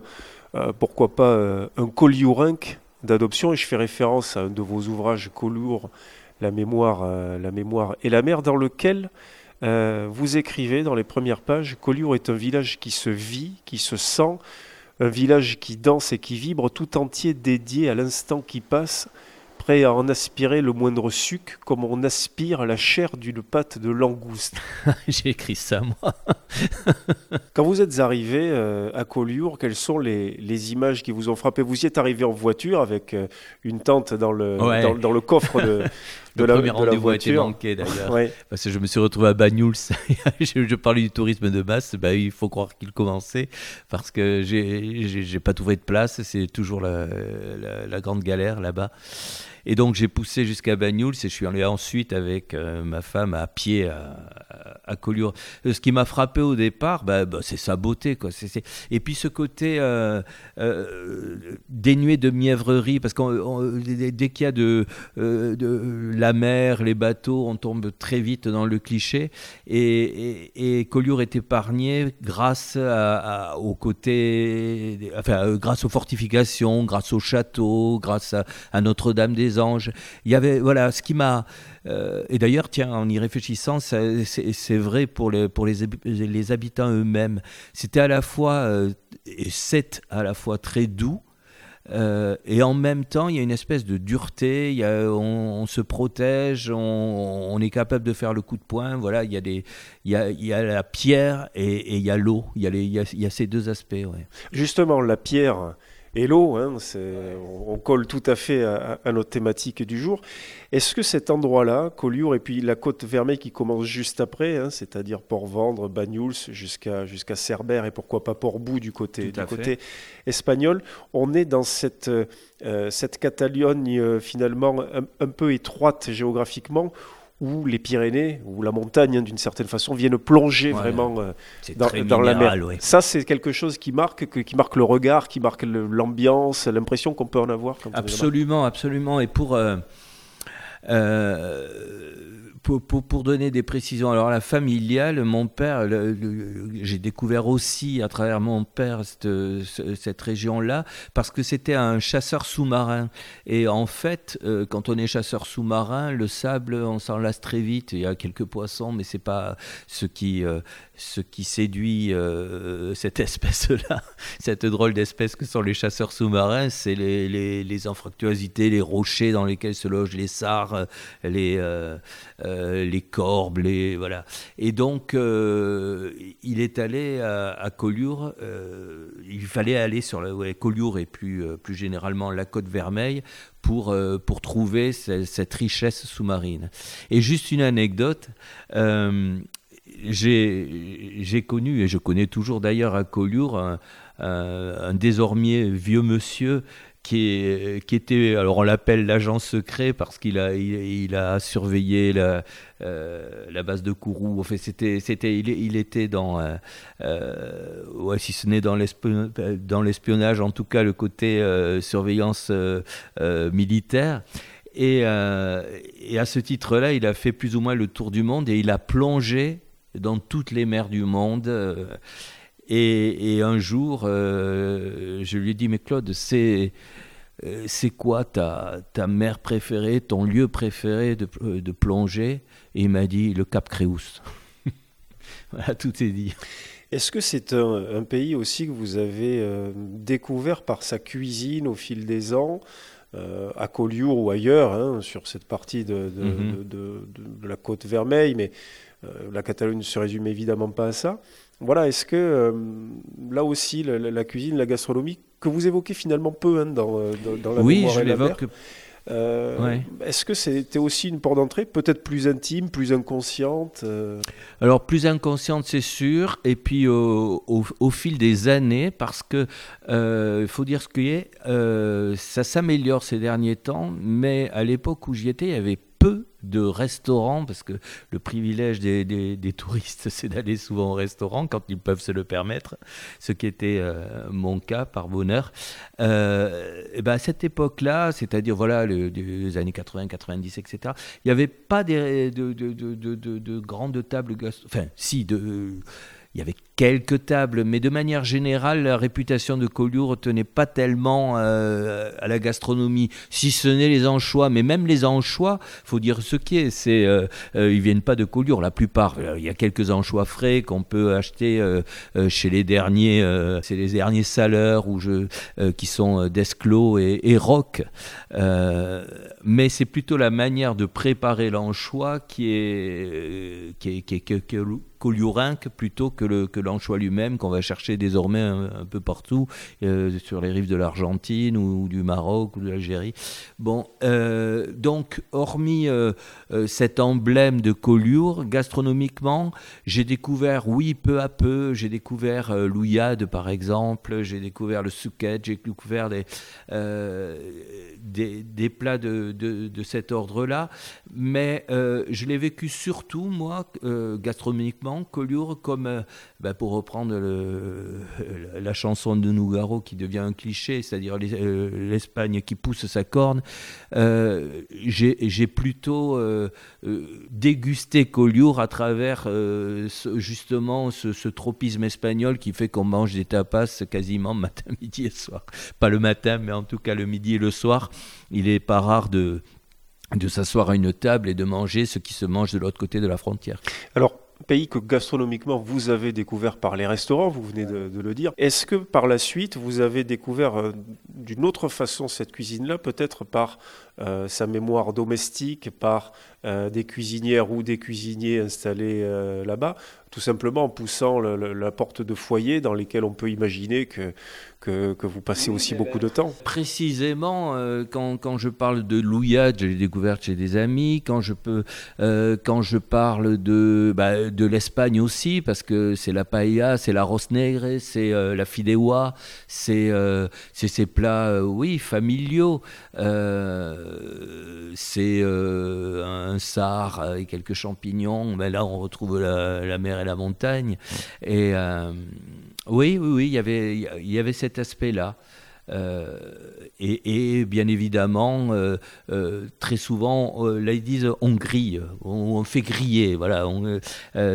euh, pourquoi pas euh, un coliourinque d'adoption. Et je fais référence à un de vos ouvrages, Collioure, la mémoire, euh, la mémoire et la mer, dans lequel vous écrivez dans les premières pages, Collioure est un village qui se vit, qui se sent, un village qui danse et qui vibre, tout entier dédié à l'instant qui passe, prêt à en aspirer le moindre suc, comme on aspire la chair d'une pâte de langouste. J'ai écrit ça, moi. Quand vous êtes arrivé euh, à Collioure, quelles sont les, images qui vous ont frappé? Vous y êtes arrivé en voiture avec euh, une tente dans le, dans, le coffre de, le premier rendez-vous a été manqué d'ailleurs. Parce que je me suis retrouvé à Bagnouls. je, je, parlais du tourisme de masse. Bah, il faut croire qu'il commençait parce que j'ai pas trouvé de place. C'est toujours la, la, grande galère là-bas. Et donc j'ai poussé jusqu'à Bagnouls et je suis allé ensuite avec euh, ma femme à pied à, à, Collioure. Euh, ce qui m'a frappé au départ, bah, bah, c'est sa beauté. Quoi. Et puis ce côté euh, dénué de mièvrerie, parce que dès qu'il y a de, la mer, les bateaux, on tombe très vite dans le cliché. Et, et, Collioure est épargné grâce à, au côté, enfin, euh, grâce aux fortifications, grâce au château, grâce à, Notre-Dame des Anges. Il y avait, voilà, ce qui m'a. Euh, et d'ailleurs, tiens, en y réfléchissant, c'est vrai pour les, habitants eux-mêmes. C'était à la fois, euh, c'est à la fois très doux, euh, et en même temps, il y a une espèce de dureté, on, se protège, on, est capable de faire le coup de poing. Voilà, il y a, la pierre et, il y a l'eau. Il, y a ces deux aspects. Justement, la pierre, et l'eau, hein, on, colle tout à fait à, notre thématique du jour. Est-ce que cet endroit-là, Collioure, et puis la côte Vermeille qui commence juste après, hein, c'est-à-dire Port-Vendre, Banyuls, jusqu'à jusqu'à Cerbère et pourquoi pas Port-Bou du côté, du côté espagnol, on est dans cette, euh, cette Catalogne euh, finalement un, peu étroite géographiquement où les Pyrénées, ou la montagne hein, d'une certaine façon, viennent plonger vraiment euh, dans, la mer. Ça, c'est quelque chose qui marque, qui marque le regard, qui marque l'ambiance, l'impression qu'on peut en avoir. absolument, absolument. Et pour, euh, euh, pour, donner des précisions, alors la familiale, mon père, j'ai découvert aussi à travers mon père cette, cette région-là, parce que c'était un chasseur sous-marin. Et en fait, euh, quand on est chasseur sous-marin, le sable, on s'en lasse très vite. Il y a quelques poissons, mais c'est pas ce qui, euh, ce qui séduit euh, cette espèce-là, cette drôle d'espèce que sont les chasseurs sous-marins, c'est les, les, les, anfractuosités, les rochers dans lesquels se logent les sars, les euh, les corbes, les voilà. Et donc euh, il est allé à, Collioure. Euh, il fallait aller sur la Collioure et plus plus généralement la Côte Vermeille pour pour trouver cette, richesse sous-marine. Et juste une anecdote. j'ai connu, et je connais toujours d'ailleurs à Collioure, un, désormais vieux monsieur qui, était, alors on l'appelle l'agent secret parce qu'il a, il, a surveillé la, euh, la base de Kourou. En fait, c'était, c'était, il, il, était dans, euh, euh, ouais, si ce n'est dans, dans l'espionnage, en tout cas le côté surveillance militaire. Et, et, à ce titre-là, il a fait plus ou moins le tour du monde et il a plongé dans toutes les mers du monde. Et, un jour, euh, je lui ai dit, mais Claude, c'est, euh, c'est quoi ta, ta mer préférée, ton lieu préféré de, euh, de plongée Et il m'a dit, le Cap Créus. voilà, tout est dit. Est-ce que c'est un, pays aussi que vous avez découvert par sa cuisine au fil des ans à Collioure ou ailleurs, hein, sur cette partie de, de, de, de, la côte Vermeille, mais la Catalogne ne se résume évidemment pas à ça. Voilà, est-ce que euh, là aussi, la, cuisine, la gastronomie, que vous évoquez finalement peu hein, dans, euh, dans, la Oui, je l'évoque. Euh, Est-ce que c'était aussi une porte d'entrée, peut-être plus intime, plus inconsciente euh? Alors plus inconsciente, c'est sûr, et puis au, au, fil des années, parce que il faut dire ce qu'il y a, ça s'améliore ces derniers temps, mais à l'époque où j'y étais, il y avait peu de restaurants, parce que le privilège des, des, touristes, c'est d'aller souvent au restaurant quand ils peuvent se le permettre, ce qui était euh, mon cas par bonheur. Euh, et ben à cette époque-là, c'est-à-dire voilà, les années 80, 90, etc., il n'y avait pas des, de, de, de, de, grandes tables, enfin si, de il y avait quelques tables, mais de manière générale, la réputation de Collioure tenait pas tellement euh, à la gastronomie, si ce n'est les anchois. Mais même les anchois, faut dire ce qui est, c'est euh, euh, ils viennent pas de Collioure, la plupart. Il y a quelques anchois frais qu'on peut acheter chez les derniers, c'est les derniers saleurs ou qui sont d'Esclos et, et Roc. mais c'est plutôt la manière de préparer l'anchois qui est, qui plutôt que le que l'anchois lui-même qu'on va chercher désormais un, peu partout euh, sur les rives de l'Argentine ou, du Maroc ou de l'Algérie. Bon, euh, donc hormis euh, cet emblème de Collioure, gastronomiquement, j'ai découvert, oui, peu à peu, j'ai découvert l'ouillade par exemple, j'ai découvert le souquet, j'ai découvert des, des, plats de, de, de cet ordre-là, mais je l'ai vécu surtout, moi, gastronomiquement Collioure comme, euh, bah, pour reprendre la chanson de Nougaro qui devient un cliché, c'est-à-dire euh, l'Espagne qui pousse sa corne, euh, j'ai plutôt dégusté Collioure à travers justement ce, tropisme espagnol qui fait qu'on mange des tapas quasiment matin, midi et soir. Pas le matin, mais en tout cas le midi et le soir. Il n'est pas rare de de s'asseoir à une table et de manger ce qui se mange de l'autre côté de la frontière. Alors, pays que gastronomiquement vous avez découvert par les restaurants, vous venez de, le dire. Est-ce que par la suite vous avez découvert euh, d'une autre façon cette cuisine-là, peut-être par euh, sa mémoire domestique, par euh, des cuisinières ou des cuisiniers installés là-bas, tout simplement en poussant la porte de foyer dans lesquels on peut imaginer que, que, vous passez aussi beaucoup de temps. Précisément, euh, quand, quand, je parle de louillade, je l'ai découverte chez des amis, quand je, peux, euh, quand je parle de, bah, de l'Espagne aussi, parce que c'est la paella, c'est la negre, c'est euh, la fideuà, c'est ces plats, oui, familiaux. c'est un sar avec quelques champignons, mais là on retrouve la, la mer la montagne. Et euh, oui, oui, oui, il y avait, il y avait cet aspect-là. et, bien évidemment, euh, euh, très souvent, euh, là ils disent on grille, on, fait griller. Voilà,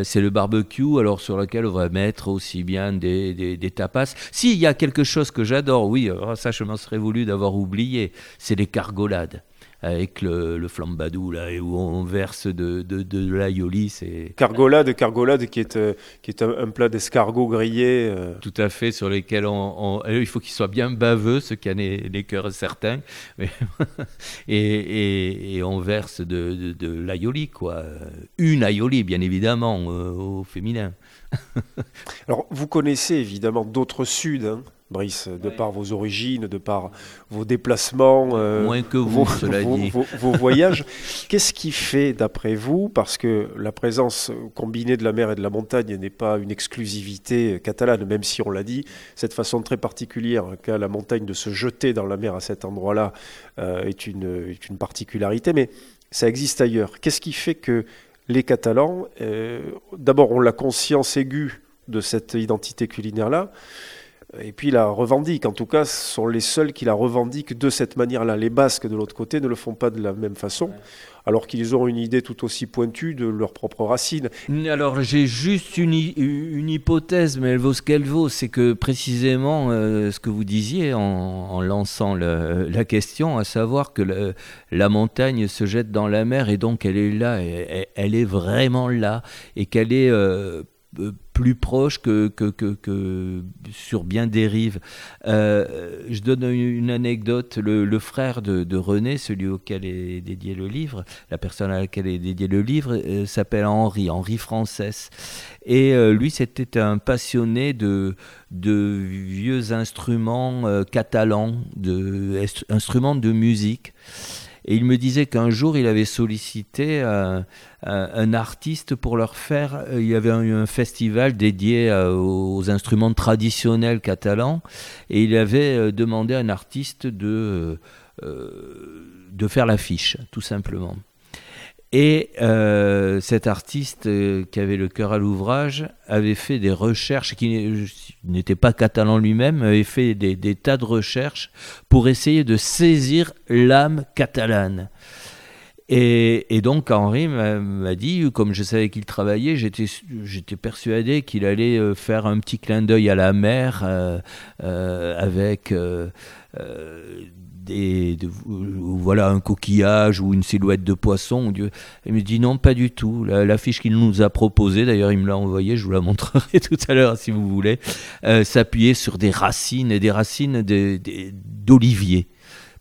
c'est le barbecue, alors sur lequel on va mettre aussi bien des, des, tapas. S'il y a quelque chose que j'adore, oui, ça je m'en serais voulu d'avoir oublié, c'est les cargolades avec le, flambadou là et où on verse de, de, de l'aïoli. C'est cargolade, cargolade qui est, euh, qui est un, plat d'escargot grillé. Euh. Tout à fait, sur lesquels on, il faut qu'il soit bien baveux, ce qui a les, les cœurs certains, et, et, on verse de, de, l'aïoli quoi, une aïoli bien évidemment euh, au féminin. Alors vous connaissez évidemment d'autres suds. Hein Brice, de par vos origines, de par vos déplacements, euh, moins que vous, vos, cela dit. vos, voyages. Qu'est-ce qui fait, d'après vous, parce que la présence combinée de la mer et de la montagne n'est pas une exclusivité catalane, même si on l'a dit, cette façon très particulière qu'a la montagne de se jeter dans la mer à cet endroit-là euh, est, une, est, une, particularité, mais ça existe ailleurs. Qu'est-ce qui fait que les Catalans, euh, d'abord, ont la conscience aiguë de cette identité culinaire-là, et puis la revendique. En tout cas, ce sont les seuls qui la revendiquent de cette manière-là. Les Basques, de l'autre côté, ne le font pas de la même façon, alors qu'ils ont une idée tout aussi pointue de leurs propres racines. Alors j'ai juste une, une, hypothèse, mais elle vaut ce qu'elle vaut. C'est que précisément euh, ce que vous disiez en, lançant la question, à savoir que la montagne se jette dans la mer et donc elle est là, elle, est vraiment là, et qu'elle est... Euh, plus proche que, que, que, sur bien des rives. Euh, je donne une anecdote. Le, frère de, René, celui auquel est dédié le livre, la personne à laquelle est dédié le livre, euh, s'appelle Henri, Henri Frances. Et lui, c'était un passionné de, de vieux instruments catalans, de, instruments de musique. Et il me disait qu'un jour, il avait sollicité un, artiste pour leur faire. Euh, il y avait un, un festival dédié euh, aux instruments traditionnels catalans. Et il avait euh, demandé à un artiste de, de faire l'affiche, tout simplement. Et euh, cet artiste euh, qui avait le cœur à l'ouvrage avait fait des recherches, qui n'était pas catalan lui-même, avait fait des, tas de recherches pour essayer de saisir l'âme catalane. Et, donc Henri m'a dit, comme je savais qu'il travaillait, j'étais persuadé qu'il allait euh, faire un petit clin d'œil à la mer avec des, voilà un coquillage ou une silhouette de poisson. Dieu. Il me dit non, pas du tout. L'affiche qu'il nous a proposée, d'ailleurs il me l'a envoyée, je vous la montrerai tout à l'heure si vous voulez, euh, s'appuyait sur des racines et des racines d'olivier.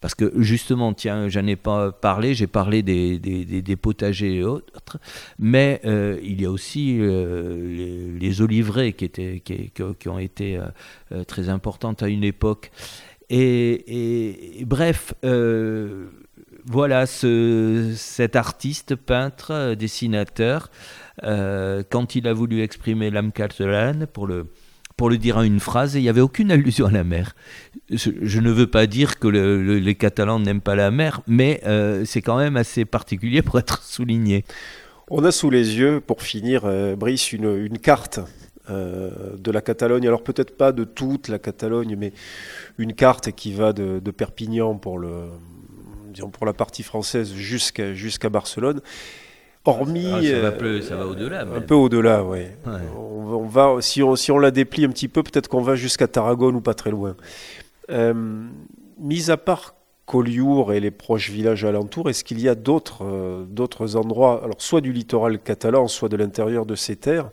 Parce que justement, tiens, j'en ai pas parlé, j'ai parlé des, potagers et autres, mais euh, il y a aussi euh, les, oliveraies qui, étaient, qui ont été très importantes à une époque. Et, bref, euh, voilà ce, cet artiste, peintre, dessinateur, euh, quand il a voulu exprimer l'âme catalane pour le, pour le dire en une phrase, il n'y avait aucune allusion à la mer. Je, ne veux pas dire que les Catalans n'aiment pas la mer, mais euh, c'est quand même assez particulier pour être souligné. On a sous les yeux, pour finir, Brice, une, une carte euh, de la Catalogne. Alors peut-être pas de toute la Catalogne, mais une carte qui va de, Perpignan pour, le, disons pour la partie française jusqu'à jusqu'à Barcelone. Hormis, ah, ça, va euh, ça va au-delà. Un peu au-delà, oui. On, va, si on, si on la déplie un petit peu, peut-être qu'on va jusqu'à Tarragone ou pas très loin. Euh, mis à part Collioure et les proches villages alentours, est-ce qu'il y a d'autres d'autres endroits, alors soit du littoral catalan, soit de l'intérieur de ces terres,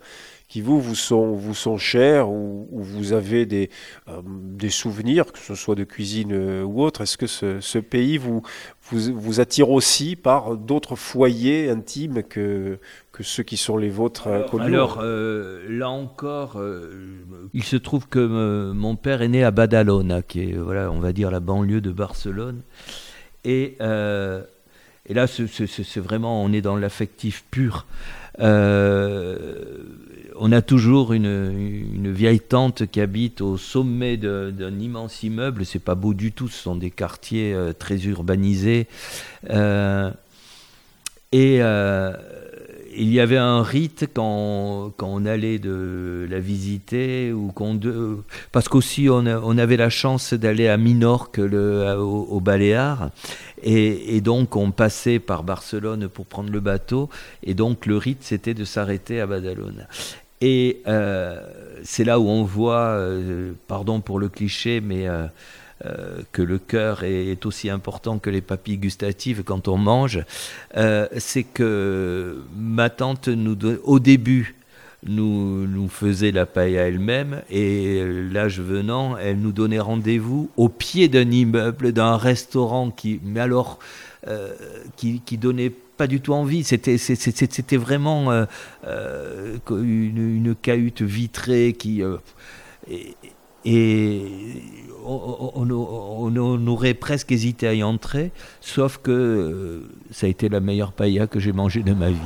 qui vous, vous sont, vous sont chers ou, vous avez des, euh, des souvenirs, que ce soit de cuisine euh, ou autre Est-ce que ce, pays vous, vous, attire aussi par d'autres foyers intimes que, que ceux qui sont les vôtres Alors, alors euh, là encore, il se trouve que mon père est né à Badalona, qui est, voilà, on va dire, la banlieue de Barcelone. Et, et là, c'est vraiment, on est dans l'affectif pur. Euh, on a toujours une, vieille tante qui habite au sommet d'un immense immeuble. C'est pas beau du tout. Ce sont des quartiers euh, très urbanisés. Euh, et, il y avait un rite quand, on allait de la visiter ou de, parce qu'aussi on, avait la chance d'aller à Minorque au, au et, donc on passait par Barcelone pour prendre le bateau et donc le rite c'était de s'arrêter à Badalona et euh, c'est là où on voit euh, pardon pour le cliché mais euh, que le cœur est, aussi important que les papilles gustatives quand on mange, c'est que ma tante, au début, nous, faisait la paille à elle-même et l'âge venant, elle nous donnait rendez-vous au pied d'un immeuble, d'un restaurant qui, mais alors, qui donnait pas du tout envie. C'était, vraiment une, une, cahute vitrée qui. Et, et on, aurait presque hésité à y entrer, sauf que euh, ça a été la meilleure paella que j'ai mangée de ma vie.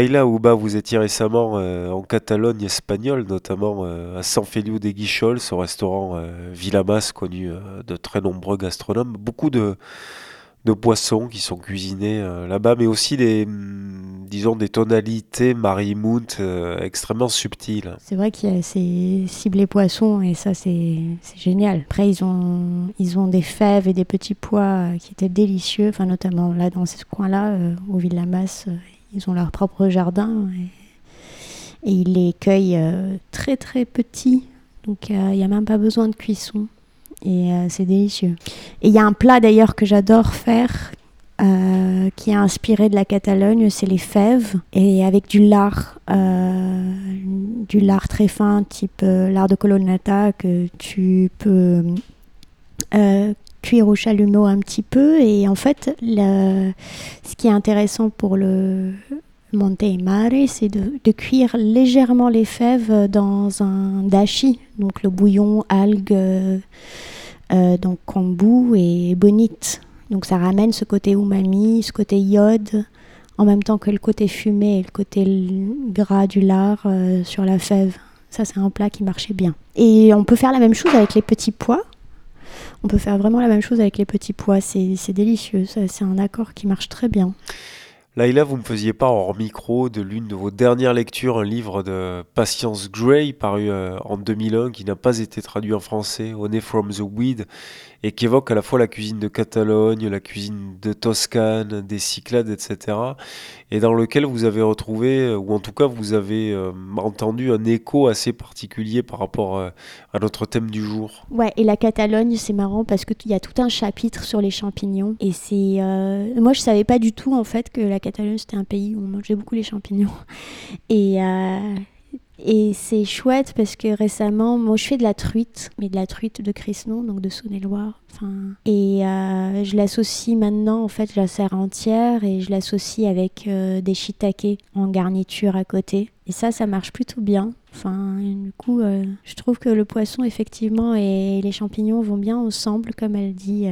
Laila Ouba, vous étiez récemment euh, en Catalogne espagnole, notamment euh, à San Feliu de Guichols, au restaurant euh, Villamas, connu de très nombreux gastronomes. Beaucoup de, de poissons qui sont cuisinés là-bas, mais aussi des, mm, disons, des tonalités Marie-Mount extrêmement subtiles. C'est vrai qu'il y a ces poissons et ça, c'est génial. Après, ils ont, ils ont des fèves et des petits pois qui étaient délicieux, enfin, notamment là, dans ce coin-là, au Villamas ils ont leur propre jardin et, ils les cueillent euh, très très petits. Donc euh, il n'y a même pas besoin de cuisson. Et euh, c'est délicieux. Et il y a un plat d'ailleurs que j'adore faire qui est inspiré de la Catalogne, c'est les fèves, et avec du lard, du lard très fin, type lard de colonnata, que tu peux cuire au chalumeau un petit peu. Et en fait, ce qui est intéressant pour le monte mare, c'est de, cuire légèrement les fèves dans un dashi, donc le bouillon, algues, euh, donc kombu et bonite. Donc ça ramène ce côté umami, ce côté iode, en même temps que le côté fumé et le côté gras du lard euh, sur la fève. Ça, c'est un plat qui marchait bien. Et on peut faire la même chose avec les petits pois. On peut faire vraiment la même chose avec les petits pois. C'est délicieux. C'est un accord qui marche très bien. Laïla, vous me faisiez pas hors micro de l'une de vos dernières lectures, un livre de Patience Gray paru euh, en 2001 qui n'a pas été traduit en français, Honey from the Weed, et qui évoque à la fois la cuisine de Catalogne, la cuisine de Toscane, des Cyclades, etc. Et dans lequel vous avez retrouvé, euh, ou en tout cas vous avez euh, entendu un écho assez particulier par rapport euh, à notre thème du jour. Ouais, et la Catalogne, c'est marrant parce qu'il y a tout un chapitre sur les champignons. Et c'est. moi, je savais pas du tout en fait que la Catalogne c'était un pays où on mangeait beaucoup les champignons. Et Et c'est chouette parce que récemment, moi je fais de la truite, mais de la truite de Crisnon, donc de Saône-et-Loire. Enfin, et euh, je l'associe maintenant, en fait, je la sers entière et je l'associe avec euh, des shiitake en garniture à côté. Et ça, ça marche plutôt bien. Enfin, du coup, euh, je trouve que le poisson, effectivement, et les champignons vont bien ensemble, comme elle dit.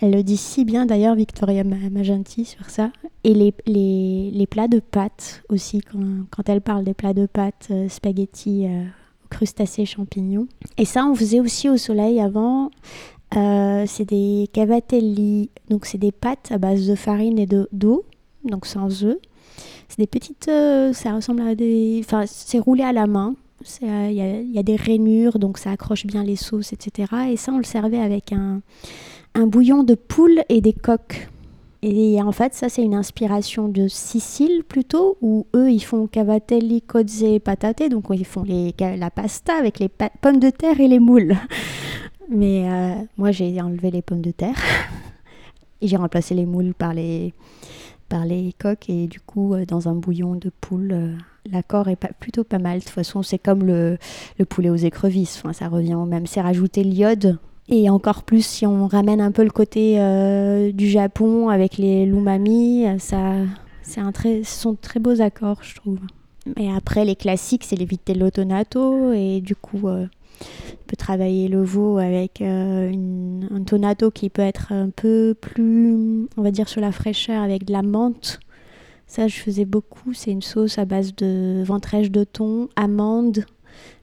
Elle le dit si bien d'ailleurs, Victoria Magenti, sur ça. Et les, les, les plats de pâtes aussi, quand, quand, elle parle des plats de pâtes, euh, spaghettis, euh, crustacés, champignons. Et ça, on faisait aussi au soleil avant. Euh, c'est des cavatelli, donc c'est des pâtes à base de farine et d'eau, donc sans œufs. C'est des petites, ça ressemble à des, enfin c'est roulé à la main. Il y, y, a des rainures, donc ça accroche bien les sauces, etc. Et ça, on le servait avec un, un bouillon de poule et des coques. Et en fait, ça, c'est une inspiration de Sicile plutôt, où eux, ils font cavatelli, cozze et patate, donc ils font les, la pasta avec les pommes de terre et les moules. Mais euh, moi, j'ai enlevé les pommes de terre et j'ai remplacé les moules par les, par les coques, et du coup, euh, dans un bouillon de poule. Euh, l'accord est plutôt pas mal. De toute façon, c'est comme le, le, poulet aux écrevisses. Enfin, ça revient au même. C'est rajouter l'iode et encore plus si on ramène un peu le côté euh, du Japon avec les lumami, ça, c'est un très, ce sont de très beaux accords, je trouve. Et après, les classiques, c'est les vitello tonato. Et du coup, euh, on peut travailler le veau avec euh, un tonato qui peut être un peu plus, on va dire, sur la fraîcheur avec de la menthe. Ça, je faisais beaucoup. C'est une sauce à base de ventrèche de thon, amande,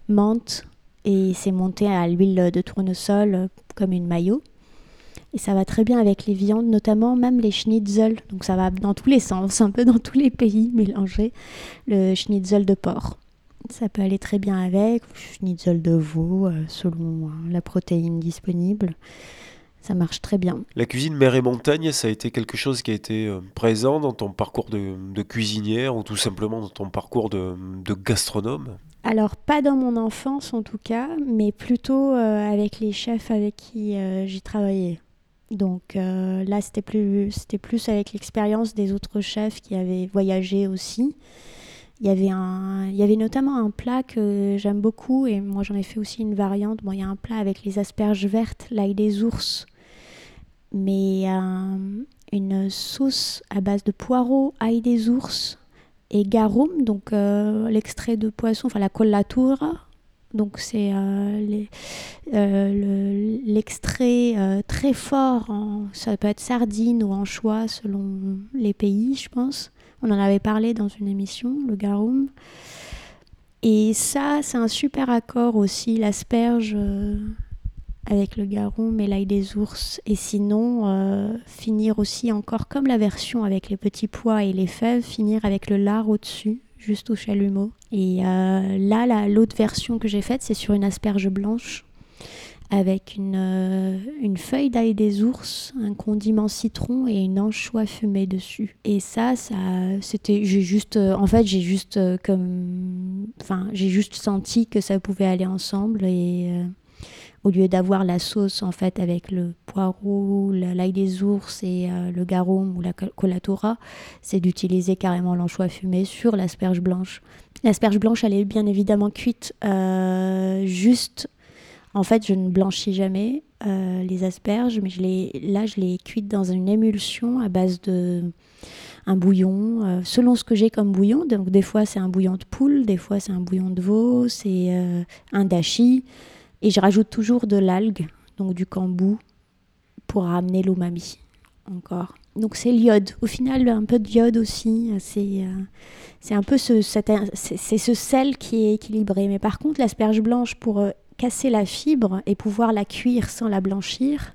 menthe et c'est monté à l'huile de tournesol euh, comme une maillot. Et ça va très bien avec les viandes, notamment même les schnitzel. Donc ça va dans tous les sens, un peu dans tous les pays mélangés. Le schnitzel de porc. Ça peut aller très bien avec, schnitzel de veau, euh, selon euh, la protéine disponible. Ça marche très bien. La cuisine mer et montagne, ça a été quelque chose qui a été présent dans ton parcours de, cuisinière ou tout simplement dans ton parcours de gastronome? Alors, pas dans mon enfance en tout cas, mais plutôt euh, avec les chefs avec qui euh, j'ai travaillé. Donc euh, là, c'était plus, c'était plus avec l'expérience des autres chefs qui avaient voyagé aussi. Il y avait, un, il y avait notamment un plat que j'aime beaucoup, et moi j'en ai fait aussi une variante. Bon, il y a un plat avec les asperges vertes, l'ail des ours, mais une sauce à base de poireaux, ail des ours, et garum, donc euh, l'extrait de poisson, enfin la collatura. Donc c'est euh, euh, l'extrait très fort, ça peut être sardine ou anchois selon les pays, je pense. On en avait parlé dans une émission, le garum. Et ça, c'est un super accord aussi, l'asperge avec le garum et l'ail des ours. Et sinon, euh, finir aussi encore comme la version avec les petits pois et les fèves, finir avec le lard au-dessus, juste au chalumeau. Et euh, là, l'autre version que j'ai faite, c'est sur une asperge blanche avec une, euh, une feuille d'ail des ours, un condiment citron et une anchois fumée dessus. Et ça, ça c'était, j'ai juste, en fait, j'ai juste comme, enfin, j'ai juste senti que ça pouvait aller ensemble et au lieu d'avoir la sauce en fait avec le poireau, l'ail des ours et euh, le garum ou la colatura, c'est d'utiliser carrément l'anchois fumé sur l'asperge blanche. L'asperge blanche, elle est bien évidemment cuite euh, juste. En fait, je ne blanchis jamais euh, les asperges, mais je les, là, je les cuite dans une émulsion à base de un bouillon, selon ce que j'ai comme bouillon. Donc des fois c'est un bouillon de poule, des fois c'est un bouillon de veau, c'est un dashi. Et je rajoute toujours de l'algue, donc du cambou, pour ramener l'umami encore. Donc c'est l'iode. Au final, un peu d'iode aussi. C'est euh, c'est un peu ce, c'est ce sel qui est équilibré. Mais par contre, l'asperge blanche, pour euh, casser la fibre et pouvoir la cuire sans la blanchir,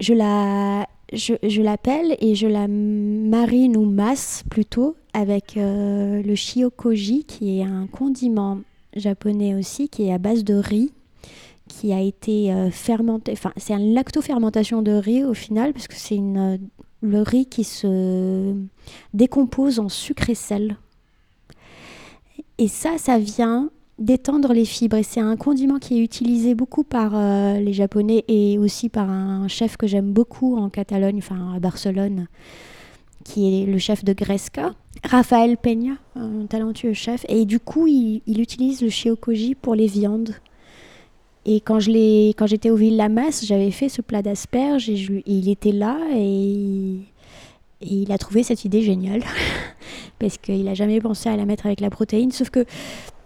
je la, je, je l'appelle et je la marine ou masse plutôt avec euh, le shiokoji, qui est un condiment japonais aussi, qui est à base de riz, qui a été euh, fermenté. Enfin, c'est une lactofermentation de riz au final, parce que c'est euh, le riz qui se décompose en sucre et sel. Et ça, ça vient d'étendre les fibres. Et c'est un condiment qui est utilisé beaucoup par euh, les Japonais et aussi par un chef que j'aime beaucoup en Catalogne, enfin à Barcelone, qui est le chef de Gresca, Raphaël Peña, un talentueux chef, et du coup, il, utilise le shiokoji pour les viandes. Et quand je quand j'étais au Ville Lamas, j'avais fait ce plat d'asperges et, il était là et, il a trouvé cette idée géniale parce qu'il n'a jamais pensé à la mettre avec la protéine. Sauf que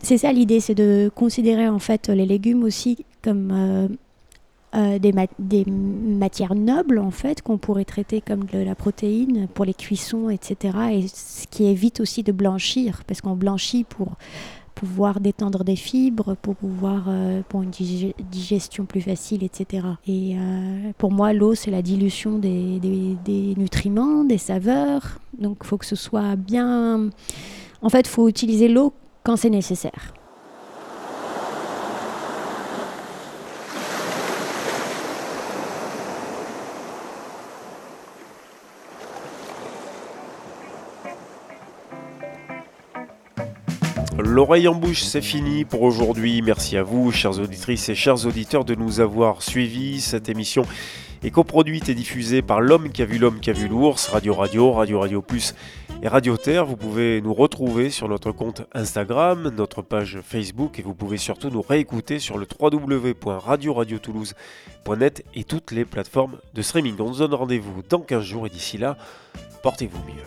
c'est ça l'idée, c'est de considérer en fait les légumes aussi comme euh, euh, des, matières nobles en fait qu'on pourrait traiter comme de la protéine pour les cuissons etc et ce qui évite aussi de blanchir parce qu'on blanchit pour pouvoir détendre des fibres pour pouvoir euh, pour une digestion plus facile etc et euh, pour moi l'eau c'est la dilution des, nutriments des saveurs. Donc il faut que ce soit bien en fait faut utiliser l'eau quand c'est nécessaire L'oreille en bouche, c'est fini pour aujourd'hui. Merci à vous, chères auditrices et chers auditeurs, de nous avoir suivis. Cette émission est coproduite et diffusée par l'homme qui a vu l'homme qui a vu l'ours, Radio Radio, Radio Radio Plus et Radio Terre. Vous pouvez nous retrouver sur notre compte Instagram, notre page Facebook et vous pouvez surtout nous réécouter sur le www.radioradiotoulouse.net et toutes les plateformes de streaming. On se donne rendez-vous dans 15 jours et d'ici là, portez-vous mieux.